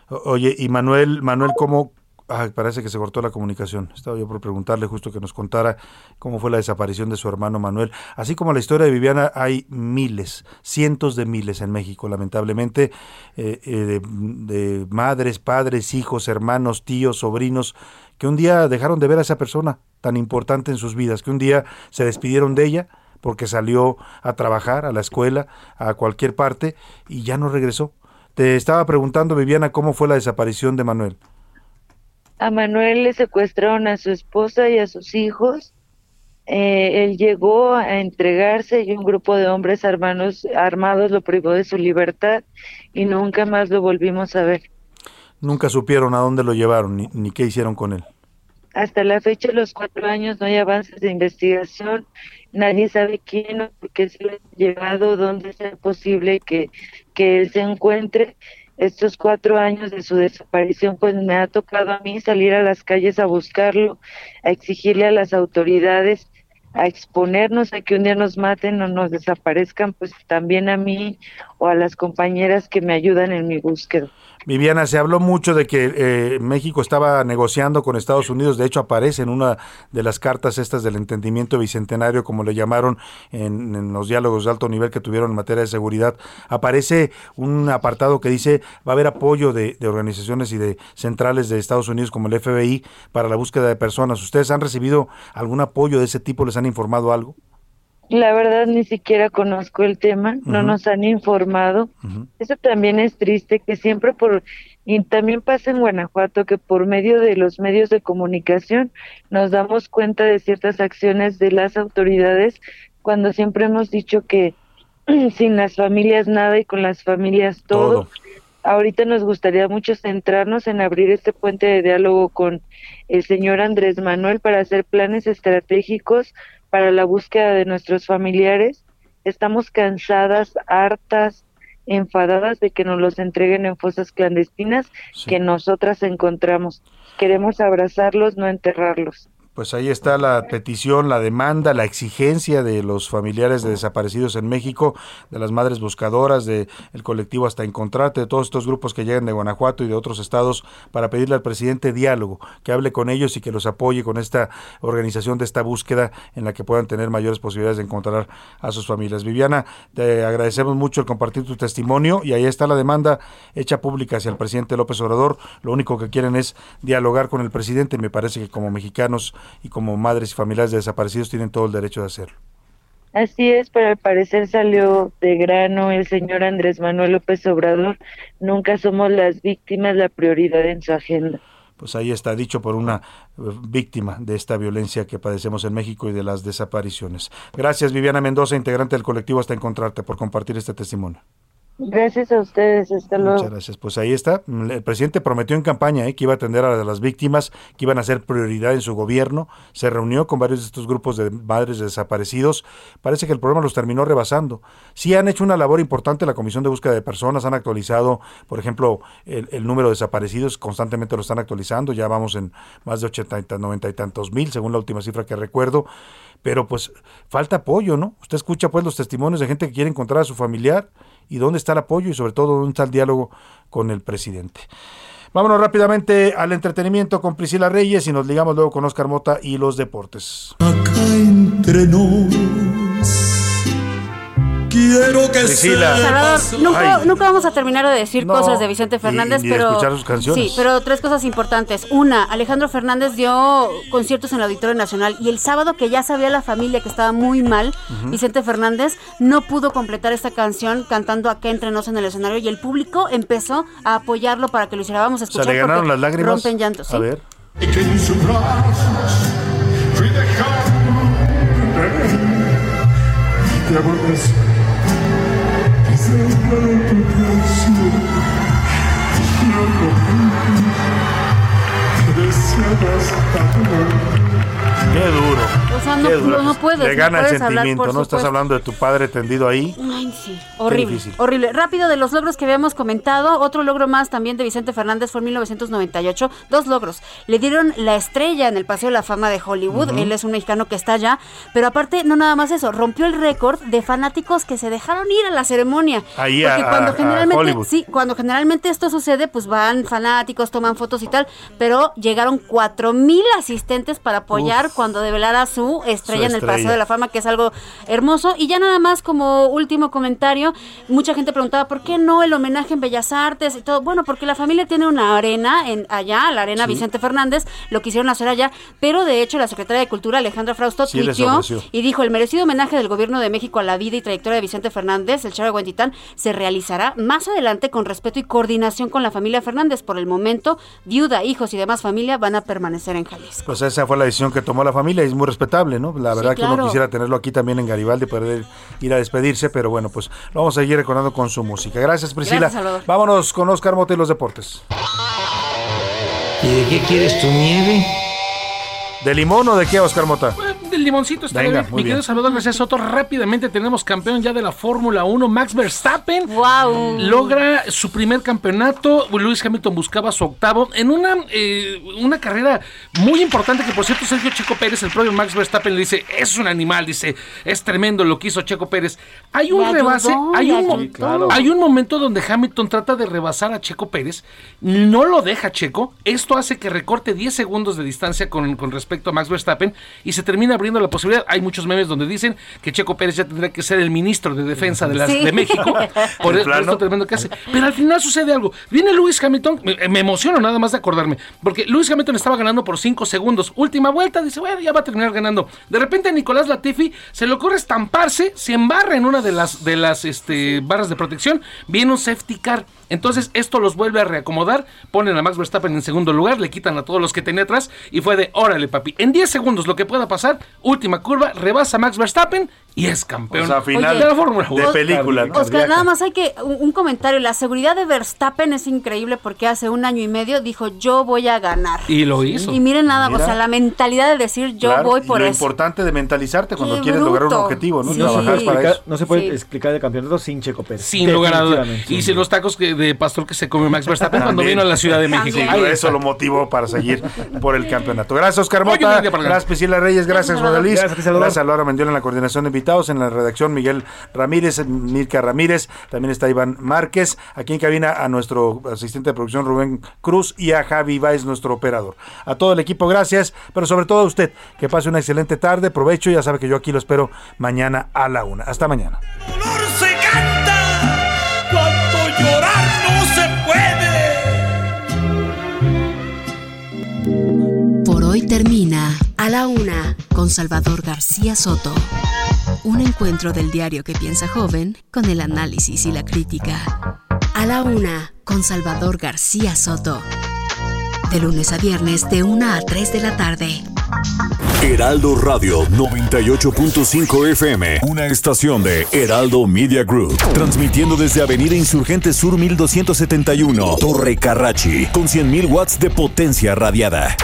oye, y Manuel, Manuel, ¿cómo, Parece que se cortó la comunicación. Estaba yo por preguntarle justo que nos contara cómo fue la desaparición de su hermano Manuel. Así como la historia de Viviana, hay miles, cientos de miles en México, lamentablemente, eh, eh, de, madres, padres, hijos, hermanos, tíos, sobrinos, que un día dejaron de ver a esa persona tan importante en sus vidas, que un día se despidieron de ella porque salió a trabajar, a la escuela, a cualquier parte, y ya no regresó. Te estaba preguntando, Viviana, cómo fue la desaparición de Manuel. A Manuel le secuestraron a su esposa y a sus hijos. Eh, él llegó a entregarse y un grupo de hombres armados, armados lo privó de su libertad y nunca más lo volvimos a ver. Nunca supieron a dónde lo llevaron ni, ni qué hicieron con él. Hasta la fecha, los cuatro años, no hay avances de investigación. Nadie sabe quién o por qué se lo ha llevado, dónde sea posible que, que él se encuentre estos cuatro años de su desaparición, pues me ha tocado a mí salir a las calles a buscarlo, a exigirle a las autoridades, a exponernos a que un día nos maten o nos desaparezcan, pues también a mí o a las compañeras que me ayudan en mi búsqueda. Viviana, se habló mucho de que eh, México estaba negociando con Estados Unidos, de hecho aparece en una de las cartas estas del entendimiento bicentenario, como le llamaron en, los diálogos de alto nivel que tuvieron en materia de seguridad, aparece un apartado que dice va a haber apoyo de, de organizaciones y de centrales de Estados Unidos como el FBI para la búsqueda de personas. ¿Ustedes han recibido algún apoyo de ese tipo? ¿Les han informado algo? La verdad ni siquiera conozco el tema, no nos han informado. Eso también es triste que siempre por y también pasa en Guanajuato que por medio de los medios de comunicación nos damos cuenta de ciertas acciones de las autoridades cuando siempre hemos dicho que *clears throat* sin las familias nada y con las familias todo. Ahorita nos gustaría mucho centrarnos en abrir este puente de diálogo con el señor Andrés Manuel para hacer planes estratégicos para la búsqueda de nuestros familiares. Estamos cansadas, hartas, enfadadas de que nos los entreguen en fosas clandestinas que nosotras encontramos. Queremos abrazarlos, no enterrarlos. Pues ahí está la petición, la demanda, la exigencia de los familiares de desaparecidos en México, de las madres buscadoras, del colectivo Hasta Encontrarte, de todos estos grupos que llegan de Guanajuato y de otros estados para pedirle al presidente diálogo, que hable con ellos y que los apoye con esta organización de esta búsqueda en la que puedan tener mayores posibilidades de encontrar a sus familias. Viviana, te agradecemos mucho el compartir tu testimonio y ahí está la demanda hecha pública hacia el presidente López Obrador. Lo único que quieren es dialogar con el presidente. Me parece que como mexicanos y como madres y familiares de desaparecidos tienen todo el derecho de hacerlo. Así es, pero al parecer salió de grano el señor Andrés Manuel López Obrador. Nunca somos las víctimas la prioridad en su agenda. Pues ahí está dicho por una eh, víctima de esta violencia que padecemos en México y de las desapariciones. Gracias Viviana Mendoza, integrante del colectivo Hasta Encontrarte, por compartir este testimonio. Gracias a ustedes, hasta luego. Muchas gracias. Pues ahí está. El presidente prometió en campaña eh, que iba a atender a las víctimas, que iban a ser prioridad en su gobierno. Se reunió con varios de estos grupos de madres de desaparecidos. Parece que el problema los terminó rebasando. Sí han hecho una labor importante la Comisión de Búsqueda de Personas, han actualizado, por ejemplo, el, el número de desaparecidos, constantemente lo están actualizando. Ya vamos en más de 80, y 90 y tantos mil, según la última cifra que recuerdo. Pero pues falta apoyo, ¿no? Usted escucha pues los testimonios de gente que quiere encontrar a su familiar y dónde está el apoyo y sobre todo dónde está el diálogo con el presidente. Vámonos rápidamente al entretenimiento con Priscila Reyes y nos ligamos luego con Oscar Mota y los deportes. nos. Quiero que Priscila. Salvador, nunca, nunca vamos a terminar de decir No, cosas de Vicente Fernández, pero escuchar sus canciones. sí, pero tres cosas importantes. Una, Alejandro Fernández dio conciertos en el Auditorio Nacional y el sábado que ya sabía la familia que estaba muy mal. Vicente Fernández no pudo completar esta canción cantando acá entre nos en el escenario y el público empezó a apoyarlo para que lo hiciera. Vamos a O sea, escuchar. le ganaron las lágrimas. Rompen llantos. A ver. que en sus brazos fui dejando de te abordas y O sea, no- no- no puedes, Le no gana el puedes hablar, sentimiento, ¿no? Estás hablando de tu padre tendido ahí. Ay, sí. Horrible, horrible. Rápido de los logros que habíamos comentado, otro logro más también de Vicente Fernández fue en 1998. Dos logros. Le dieron la estrella en el Paseo de la Fama de Hollywood. Él es un mexicano que está allá. Pero aparte, no nada más eso, rompió el récord de fanáticos que se dejaron ir a la ceremonia. Ahí Porque a- cuando a- generalmente, sí, cuando generalmente esto sucede, pues van fanáticos, toman fotos y tal. Pero llegaron cuatro mil asistentes para apoyar cuando develara su estrella en el estrella. Paseo de la Fama, que es algo hermoso. Y ya nada más como último comentario, mucha gente preguntaba, ¿por qué no el homenaje en Bellas Artes y todo? Bueno, porque la familia tiene una arena en allá, la arena Sí. Vicente Fernández, lo quisieron hacer allá, pero de hecho la secretaria de Cultura, Alejandra Frausto, Sí, tuiteó y dijo, el merecido homenaje del gobierno de México a la vida y trayectoria de Vicente Fernández, el Charo de Huentitán, se realizará más adelante con respeto y coordinación con la familia Fernández. Por el momento, viuda, hijos y demás familia van a permanecer en Jalisco. Pues esa fue la decisión que tomó la familia y es muy respetable, ¿no? La verdad que uno quisiera tenerlo aquí también en Garibaldi, poder ir a despedirse, pero bueno, pues lo vamos a seguir recordando con su música. Gracias, Priscila. Gracias. Vámonos con Oscar Mota y los deportes. ¿Y de qué quieres tu nieve? ¿De limón o de qué, Oscar Mota? Limoncito está Venga, bien. Mi querido. Salvador García Soto, rápidamente tenemos campeón ya de la Fórmula 1, Max Verstappen. ¡Wow! Logra su primer campeonato. Lewis Hamilton buscaba su octavo en una, eh, una carrera muy importante que, por cierto, Sergio Checo Pérez, el propio Max Verstappen, le dice: Es un animal, dice, es tremendo lo que hizo Checo Pérez. Hay un rebase, hay un. Sí, claro. hay un momento donde Hamilton trata de rebasar a Checo Pérez, no lo deja Checo. Esto hace que recorte 10 segundos de distancia con, con respecto a Max Verstappen y se termina abriendo la posibilidad. Hay muchos memes donde dicen que Checo Pérez ya tendría que ser el ministro de defensa de, las, Sí. de México *laughs* por, De por esto tremendo que hace. Pero al final sucede algo. Viene Lewis Hamilton, me, me emociono nada más de acordarme, porque Lewis Hamilton estaba ganando por 5 segundos. Última vuelta, dice, bueno, ya va a terminar ganando. De repente a Nicolás Latifi se le ocurre estamparse, se embarra en una de las, de las este, barras de protección, viene un safety car. Entonces esto los vuelve a reacomodar, ponen a Max Verstappen en segundo lugar, le quitan a todos los que tenía atrás y fue de, órale papi, en 10 segundos lo que pueda pasar, última curva, rebasa Max Verstappen y es campeón O sea, final de la Fórmula 1. de película. ¿no? Oscar, nada más hay que un, un comentario. La seguridad de Verstappen es increíble porque hace un año y medio dijo yo voy a ganar. Y lo hizo. Y miren nada, Mira. o sea, la mentalidad de decir yo Claro, voy y por lo eso. importante de mentalizarte cuando Qué quieres lograr un objetivo, ¿no? Sí. Trabajar No se puede para explicar- eso. no se puede Sí. explicar el campeonato sin Checo Pérez. Sin lugar a dudas. Definitivamente. Y si los tacos que- de pastor que se come Max Verstappen cuando vino a la Ciudad de México. Sí, eso lo motivó para seguir por el campeonato. Gracias, Oscar Mota. Gracias, Priscila Reyes. Gracias. Rodalís. Gracias Laura Mendiola en la coordinación de invitados. En la redacción, Miguel Ramírez, Mirka Ramírez. También está Iván Márquez. Aquí en cabina a nuestro asistente de producción, Rubén Cruz. Y a Javi Báez, nuestro operador. A todo el equipo, gracias. Pero sobre todo a usted, que pase una excelente tarde. Provecho. Ya sabe que yo aquí lo espero mañana a la una. Hasta mañana. Por hoy termina A la Una con Salvador García Soto. Un encuentro del diario que piensa joven con el análisis y la crítica. A la una, con Salvador García Soto. De lunes a viernes, de 1 a 3 de la tarde. Heraldo Radio 98.5 FM, una estación de Heraldo Media Group, transmitiendo desde Avenida Insurgente Sur 1271, Torre Carrachi, con 100.000 watts de potencia radiada.